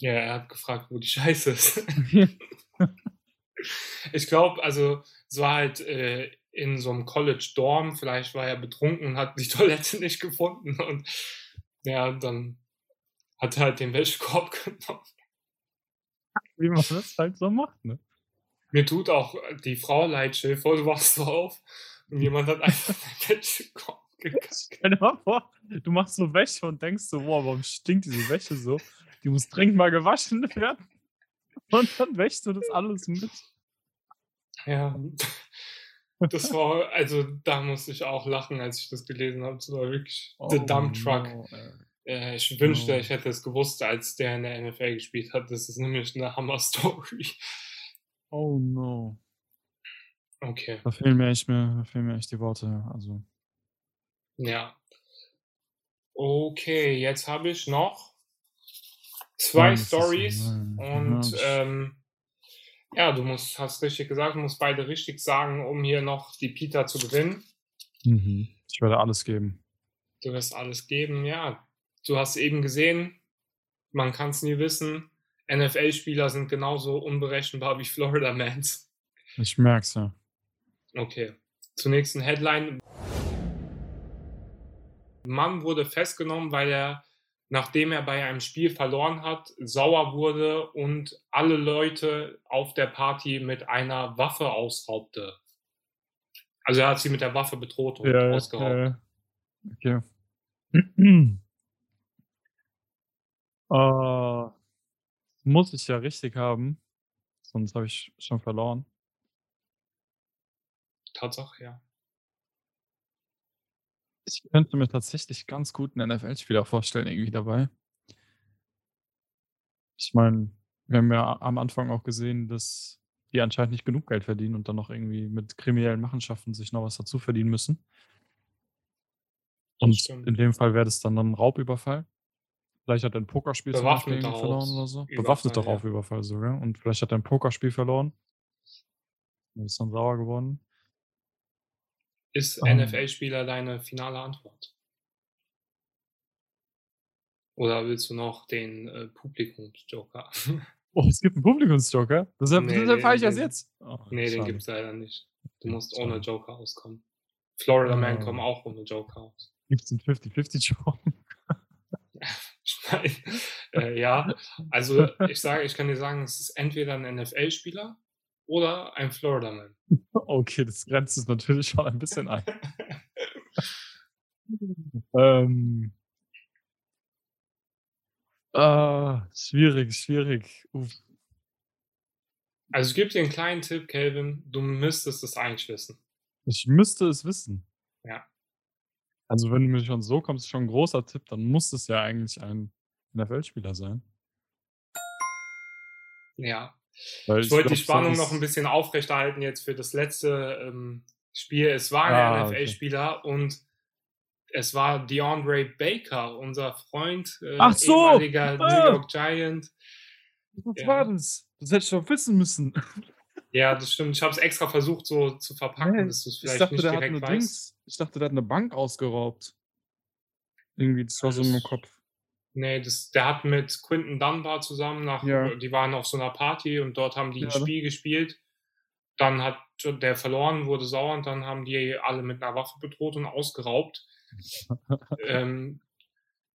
Ja, er hat gefragt, wo die Scheiße ist. [laughs] [laughs] ich glaube, also es war halt äh, in so einem College-Dorm, vielleicht war er betrunken und hat die Toilette nicht gefunden und ja, dann hat er halt den Wäschekorb genommen. Wie man das halt so macht, ne? Mir tut auch die Frau leid, Schilfer, du wachst so auf und jemand hat einfach [laughs] dein Wäschekorb gekackt. Stell dir mal vor, du machst so Wäsche und denkst so, wow, warum stinkt diese Wäsche so? Die muss dringend mal gewaschen werden. Und dann wäschst du das alles mit. Ja. Das war, also da musste ich auch lachen, als ich das gelesen habe. Das war wirklich oh, The Dump Truck. No, äh, ich wünschte, no. ich hätte es gewusst, als der in der NFL gespielt hat. Das ist nämlich eine Hammer-Story. Oh no. Okay. Da fehlen mir echt, mehr, da fehlen mir echt die Worte. Also. Ja. Okay, jetzt habe ich noch zwei Stories und ähm, ja, du musst, hast richtig gesagt, du musst beide richtig sagen, um hier noch die Pita zu gewinnen. Mhm. Ich werde alles geben. Du wirst alles geben, ja. Du hast eben gesehen, man kann es nie wissen. NFL-Spieler sind genauso unberechenbar wie Florida Mans. Ich merk's ja. Okay. Zur nächsten Headline. Mann wurde festgenommen, weil er nachdem er bei einem Spiel verloren hat, sauer wurde und alle Leute auf der Party mit einer Waffe ausraubte. Also er hat sie mit der Waffe bedroht und ja, ausgeraubt. Ja, okay. [clears throat] uh, muss ich ja richtig haben. Sonst habe ich schon verloren. Tatsache, ja. Ich könnte mir tatsächlich ganz gut 'n NFL-Spieler vorstellen irgendwie dabei. Ich meine, wir haben ja am Anfang auch gesehen, dass die anscheinend nicht genug Geld verdienen und dann noch irgendwie mit kriminellen Machenschaften sich noch was dazu verdienen müssen. Und in dem Fall wäre das dann 'n Raubüberfall. Vielleicht hat er 'n Pokerspiel zum Beispiel verloren oder so. Bewaffneter ja. Raubüberfall sogar. Und vielleicht hat er 'n Pokerspiel verloren. Und ist dann sauer geworden. Ist Ähm. NFL-Spieler deine finale Antwort? Oder willst du noch den, äh, Publikumsjoker? [laughs] Oh, es gibt 'n Publikumsjoker? Deshalb Ne, deshalb fahre ich erst jetzt? Oh, ne, den gibt's leider nicht. Du musst ohne Joker auskommen. Florida Man kommen Ah. auch ohne Joker aus. Gibt's 'n 50-50 Joker? Ich meine, äh, ja, also [laughs] ich sage ich kann dir sagen, es ist entweder 'n NFL-Spieler oder ein Florida Man. Okay, das grenzt es natürlich schon ein bisschen ein. [laughs] Ähm. Ah, schwierig, schwierig. Uff. Also, ich gebe dir 'n kleinen Tipp, Kelvin, du müsstest es eigentlich wissen. Ich müsste es wissen? Ja. Also, wenn du mir schon so kommst, schon 'n großer Tipp, dann muss es ja eigentlich ein NFL-Spieler sein. Ja. Weil Ich wollte die Spannung noch 'n sonst bisschen aufrechterhalten jetzt für das letzte, ähm, Spiel. Es war ein Ah, okay. NFL-Spieler und es war DeAndre Baker, unser Freund, äh, Ach so! ehemaliger New Ah! York Giant. Was Ja. war das? Das hätte ich doch wissen müssen. [laughs] Ja, das stimmt. Ich habe es extra versucht, so zu verpacken, Ne, dass du's ich vielleicht dachte, nicht direkt weißt. Dings ich dachte, der hat 'ne Bank ausgeraubt. Irgendwie, das war so in meinem Das Kopf. Ne, das der hat mit Quinton Dunbar zusammen nach Ja. die waren auf so 'ner Party und dort haben die Ja, ne? Spiel gespielt. Dann hat der verloren, wurde sauer und dann haben die alle mit 'ner Waffe bedroht und ausgeraubt. [laughs] Ähm,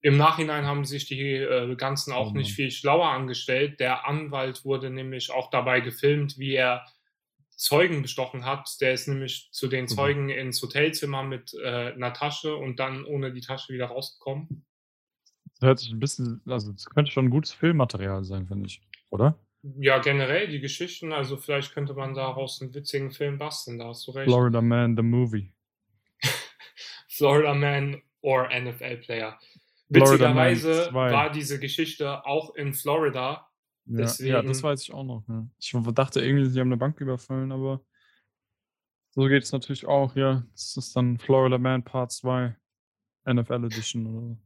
Im Nachhinein haben sich die, äh, Ganzen Oh auch nicht Mann. viel schlauer angestellt. Der Anwalt wurde nämlich auch dabei gefilmt, wie er Zeugen bestochen hat. Der ist nämlich zu den Mhm. Zeugen ins Hotelzimmer mit, äh, 'ner Tasche und dann ohne die Tasche wieder rausgekommen. Das hört sich 'n bisschen also, das könnte schon 'n gutes Filmmaterial sein, finde ich, oder? Ja, generell die Geschichten, also vielleicht könnte man daraus 'n witzigen Film basteln, da hast du recht. Florida Man the Movie. [laughs] Florida Man or NFL Player. Witzigerweise 2. war diese Geschichte auch in Florida. Ja, ja, das Deswegen weiß ich auch noch, ja. Ich dachte irgendwie, sie haben 'ne Bank überfallen, aber so geht's natürlich auch, ja. Das ist dann Florida Man Part 2, NFL Edition oder so.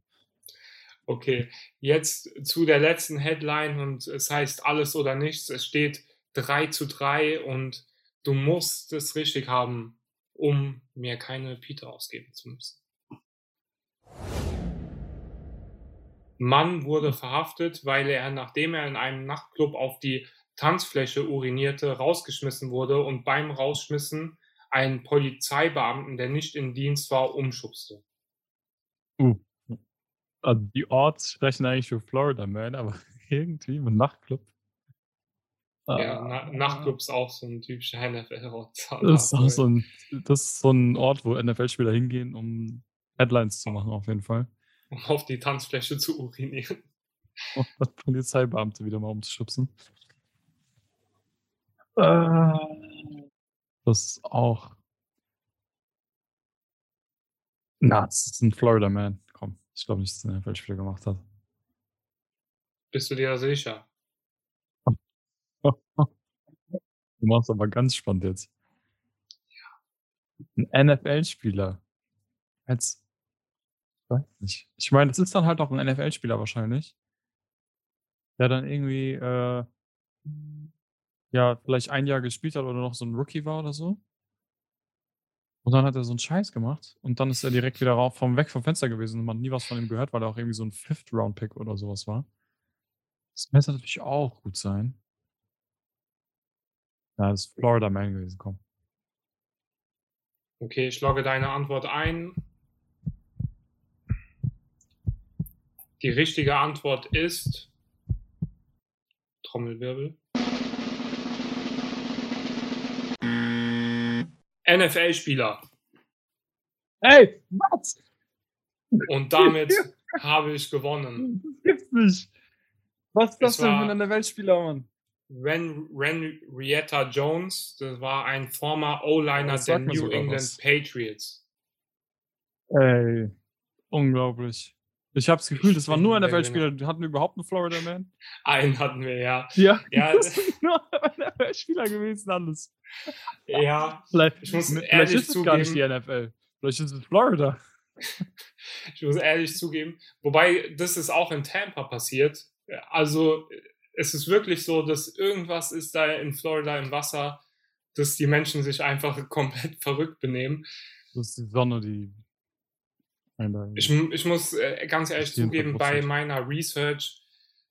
Okay, jetzt zu der letzten Headline und es heißt alles oder nichts. Es steht 3:3 und du musst es richtig haben, um mir keine Pita ausgeben zu müssen. Mann wurde verhaftet, weil er, nachdem er in einem Nachtclub auf die Tanzfläche urinierte, rausgeschmissen wurde und beim Rausschmissen einen Polizeibeamten, der nicht im Dienst war, umschubste. Uh. Also, die Orts sprechen eigentlich für Florida Man, aber [laughs] irgendwie mit Nachtclub. Ja, Na Ah. Nachtclub ist auch so 'n typischer NFL-Ort. [laughs] Das ist auch so 'n das ist so 'n Ort, wo NFL-Spieler hingehen, um Headlines zu machen auf jeden Fall. Um auf die Tanzfläche zu urinieren. [laughs] Um dann Polizeibeamte wieder mal umzuschubsen. Äh, das ist auch Na, das ist 'n Florida Man. Ich glaube nicht, dass 'n NFL-Spieler gemacht hat. Bist du dir sicher? Du machst's aber ganz spannend jetzt. Ja. 'N NFL-Spieler als weiß nicht. Ich meine, das ist dann halt auch 'n NFL-Spieler wahrscheinlich der dann irgendwie, äh ja, vielleicht 1 Jahr gespielt hat oder noch so 'n Rookie war oder so. Und dann hat er so 'n Scheiß gemacht und dann ist er direkt wieder rauf vom weg vom Fenster gewesen und man hat nie was von ihm gehört, weil er auch irgendwie so 'n Fifth Round Pick oder so was war. Das könnte natürlich auch gut sein. Ja, ist Florida Man gewesen, komm. Okay, ich logge deine Antwort ein. Die richtige Antwort ist Trommelwirbel. NFL-Spieler. Ey, was? Und damit habe ich gewonnen. Das gibt's nicht. Was ist das denn für ein NFL-Spieler, Mann? Ren, Ren Rietta Jones, das war ein former O-Liner der New England was. Patriots. Ey, unglaublich. Ich habe das Gefühl, das waren nur NFL-Spieler. Hatten wir überhaupt einen Florida Man? Einen hatten wir, ja. Ja, ja [laughs] das sind nur NFL-Spieler gewesen, alles. Ja, vielleicht, ich muss vielleicht ehrlich ist es zugeben, gar nicht die NFL. Vielleicht ist es Florida. [laughs] ich muss ehrlich zugeben. Wobei, das ist auch in Tampa passiert. Also, es ist wirklich so, dass irgendwas ist da in Florida im Wasser, dass die Menschen sich einfach [laughs] komplett verrückt benehmen. Das ist die Sonne, die ich, ich muss äh, ganz ehrlich zugeben, bei meiner Research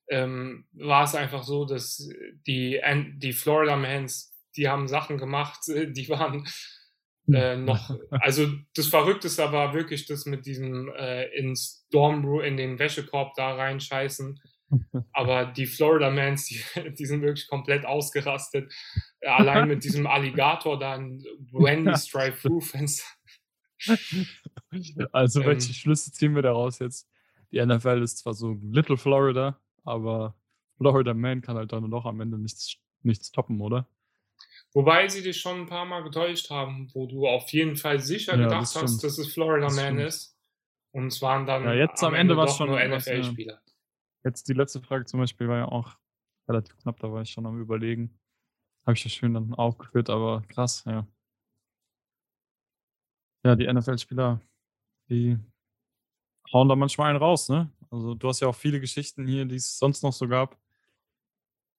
ähm, war es einfach so, dass die, die Florida Mans, die haben Sachen gemacht, [laughs] die waren äh, noch, also das Verrückteste war wirklich das mit diesem äh, ins Dorm in den Wäschekorb da reinscheißen. [laughs] Aber die Florida Mans, die, [laughs] die sind wirklich komplett ausgerastet. Allein mit diesem Alligator da in Wendy's Drive-Thru-Fenster. [laughs] Also, welche ähm, Schlüsse ziehen wir daraus jetzt? Die NFL ist zwar so Little Florida, aber Florida Man kann halt dann doch am Ende nichts, nichts toppen, oder? Wobei sie dich schon ein paar Mal getäuscht haben, wo du auf jeden Fall sicher ja, gedacht das hast, dass es Florida das Man stimmt. ist. Und es waren dann ja, jetzt am, am Ende, Ende schon nur NFL-Spieler. Jetzt die letzte Frage zum Beispiel war ja auch relativ knapp, da war ich schon am Überlegen. Habe ich ja schön dann aufgeführt, aber krass, ja. Ja, die NFL-Spieler, die hauen da manchmal einen raus, ne? Also du hast ja auch viele Geschichten hier, die es sonst noch so gab.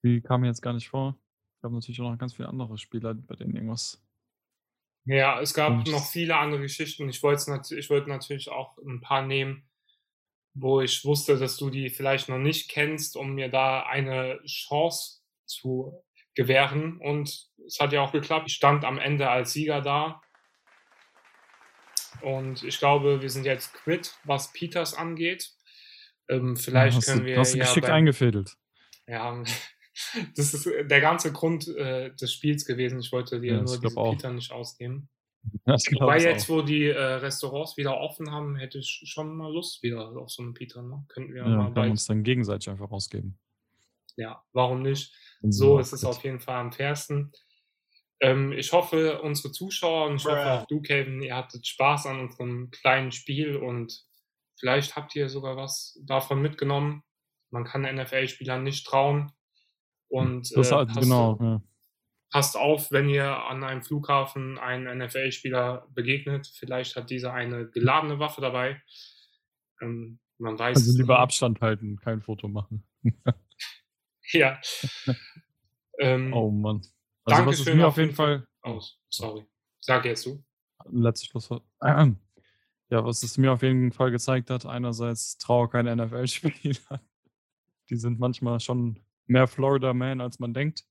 Die kamen jetzt gar nicht vor. Es gab natürlich auch noch ganz viele andere Spieler, bei denen irgendwas. Ja, es gab noch viele andere Geschichten. Ich wollte nat ich wollte natürlich auch ein paar nehmen, wo ich wusste, dass du die vielleicht noch nicht kennst, um mir da eine Chance zu gewähren. Und es hat ja auch geklappt. Ich stand am Ende als Sieger da und ich glaube, wir sind jetzt quitt, was Peters angeht. Ähm, vielleicht ja, können du, wir. Hast du ja geschickt beim, eingefädelt. Ja, [laughs] das ist der ganze Grund äh, des Spiels gewesen. Ich wollte dir ja, nur diesen auch. Peter nicht ausnehmen. [laughs] Wobei jetzt, auch. wo die äh, Restaurants wieder offen haben, hätte ich schon mal Lust wieder auf so einen Peter. Ne? Könnten wir ja, mal können uns dann gegenseitig einfach ausgeben. Ja, warum nicht? So ist es auf jeden Fall am fairsten. Ähm, ich hoffe, unsere Zuschauer und ich hoffe auch du, Kevin, ihr hattet Spaß an unserem kleinen Spiel und vielleicht habt ihr sogar was davon mitgenommen. Man kann NFL-Spielern nicht trauen. Und das äh, halt, passt, genau, ja. passt auf, wenn ihr an einem Flughafen einen NFL-Spieler begegnet. Vielleicht hat dieser eine geladene Waffe dabei. Ähm, man weiß. Also lieber Abstand halten, kein Foto machen. [laughs] ja. [laughs] ähm, oh Mann. Also Danke was es mir auf jeden Fall. Aus. Sorry. Sag jetzt du. Letztes Schlusswort. [clears throat] Ja, was es mir auf jeden Fall gezeigt hat, einerseits traue keine NFL-Spieler. [laughs] Die sind manchmal schon mehr Florida Man, als man denkt.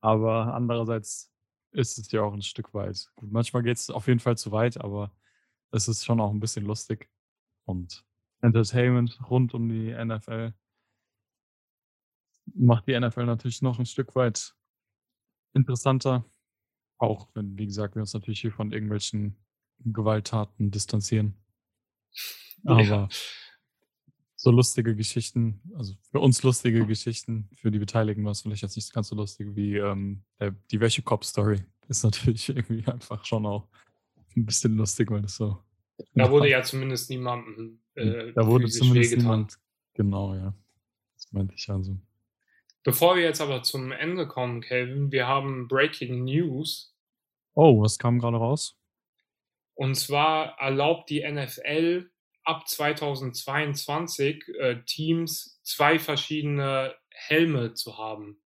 Aber andererseits ist es ja auch ein Stück weit. Gut, manchmal geht es auf jeden Fall zu weit, aber es ist schon auch ein bisschen lustig. Und Entertainment rund um die NFL macht die NFL natürlich noch ein Stück weit interessanter. Auch wenn, wie gesagt, wir uns natürlich hier von irgendwelchen Gewalttaten distanzieren. Aber ja. so lustige Geschichten, also für uns lustige Geschichten, für die Beteiligten war es vielleicht jetzt nicht ganz so lustig wie ähm, der, die Wäschekorb-Story. Ist natürlich [laughs] irgendwie einfach schon auch ein bisschen lustig, weil das so. Da wurde ja zumindest niemandem. Äh, da wurde zumindest niemand. Genau, ja. Das meinte ich also. Bevor wir jetzt aber zum Ende kommen, Kelvin, wir haben Breaking News. Oh, was kam gerade raus? Und zwar erlaubt die NFL ab 2022 äh, Teams zwei verschiedene Helme zu haben.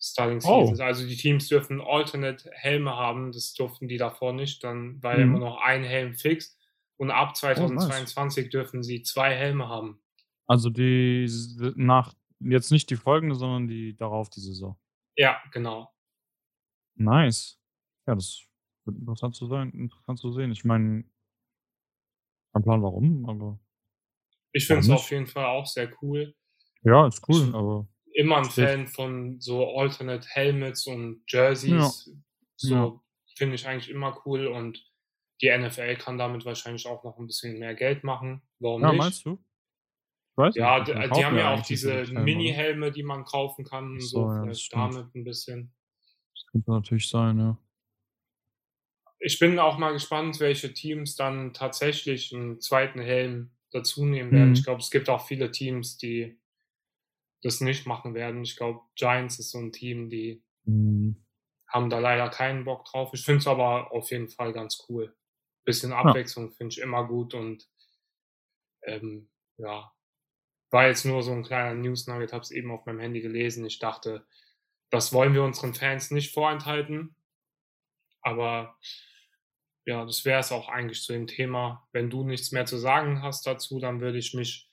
Starting Seasons. Oh. Also die Teams dürfen Alternate Helme haben, das durften die davor nicht, dann war mhm. immer noch ein Helm fix. Und ab 2022 oh, nice. dürfen sie zwei Helme haben. Also die nach Jetzt nicht die folgende, sondern die darauf die Saison. Ja, genau. Nice. Ja, das wird interessant zu sein, interessant zu sehen. Ich meine, kein Plan warum, aber. Ich finde es auf jeden Fall auch sehr cool. Ja, ist cool, ich aber. Immer ein Fan von so Alternate Helmets und Jerseys. Ja. So ja. finde ich eigentlich immer cool und die NFL kann damit wahrscheinlich auch noch ein bisschen mehr Geld machen. Warum ja, nicht? meinst du? Weiß ja, nicht, die, die haben ja auch diese Mini-Helme, die man kaufen kann. So, so ja, vielleicht damit ein bisschen. Das könnte natürlich sein, ja. Ich bin auch mal gespannt, welche Teams dann tatsächlich einen zweiten Helm dazu nehmen werden. Mhm. Ich glaube, es gibt auch viele Teams, die das nicht machen werden. Ich glaube, Giants ist so ein Team, die mhm. haben da leider keinen Bock drauf. Ich finde es aber auf jeden Fall ganz cool. Bisschen Abwechslung ja. finde ich immer gut und ähm, ja, war jetzt nur so ein kleiner News Nugget, habe es eben auf meinem Handy gelesen. Ich dachte, das wollen wir unseren Fans nicht vorenthalten. Aber ja, das wäre es auch eigentlich zu dem Thema. Wenn du nichts mehr zu sagen hast dazu, dann würde ich mich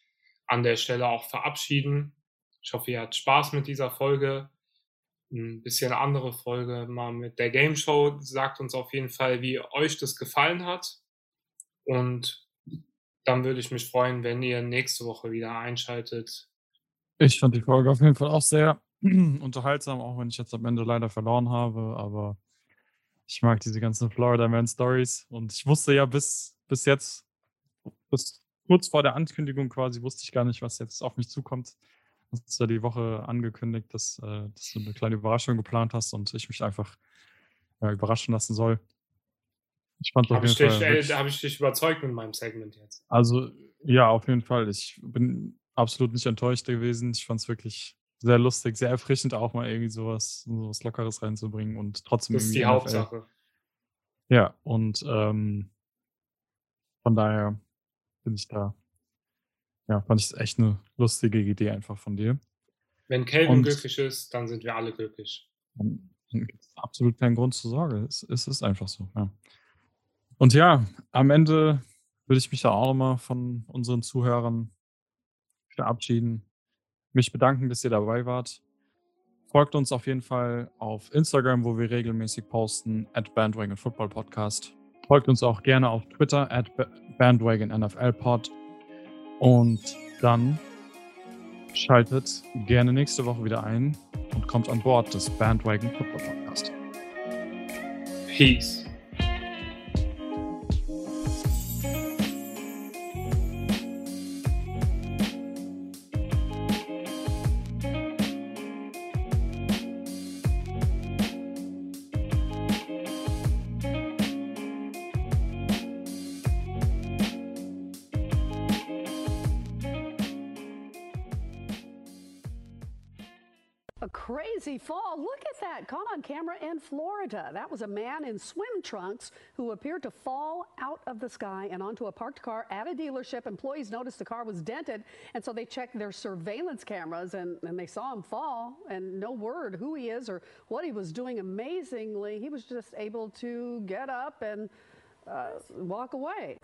an der Stelle auch verabschieden. Ich hoffe, ihr habt Spaß mit dieser Folge. Ein bisschen andere Folge mal mit der Game Show. Sagt uns auf jeden Fall, wie euch das gefallen hat. Und dann würde ich mich freuen, wenn ihr nächste Woche wieder einschaltet. Ich fand die Folge auf jeden Fall auch sehr [clears throat] unterhaltsam, auch wenn ich jetzt am Ende leider verloren habe. Aber ich mag diese ganzen Florida Man Stories und ich wusste ja bis, bis jetzt, bis kurz vor der Ankündigung quasi, wusste ich gar nicht, was jetzt auf mich zukommt. Du hast ja die Woche angekündigt, dass, äh, dass du eine kleine Überraschung geplant hast und ich mich einfach ja, überraschen lassen soll. Ich fand Habe ich, dich, äh, hab ich dich überzeugt mit meinem Segment jetzt? Also, ja, auf jeden Fall. Ich bin absolut nicht enttäuscht gewesen. Ich fand es wirklich sehr lustig, sehr erfrischend, auch mal irgendwie sowas, sowas Lockeres reinzubringen und trotzdem. Das ist die NFL. Hauptsache. Ja, und ähm, von daher bin ich da. Ja, fand ich es echt eine lustige Idee einfach von dir. Wenn Calvin glücklich ist, dann sind wir alle glücklich. Dann gibt es absolut keinen Grund zur Sorge. Es, es ist einfach so, ja. Und ja, am Ende würde ich mich da auch nochmal von unseren Zuhörern verabschieden mich bedanken, dass ihr dabei wart. Folgt uns auf jeden Fall auf Instagram, wo wir regelmäßig posten, at Bandwagon Football Podcast. Folgt uns auch gerne auf Twitter, at Bandwagon NFL Pod. Und dann schaltet gerne nächste Woche wieder ein und kommt an Bord des Bandwagon Football Podcast. Peace. Camera in Florida. That was a man in swim trunks who appeared to fall out of the sky and onto a parked car at a dealership. Employees noticed the car was dented, and so they checked their surveillance cameras and, and they saw him fall, and no word who he is or what he was doing. Amazingly, he was just able to get up and uh, walk away.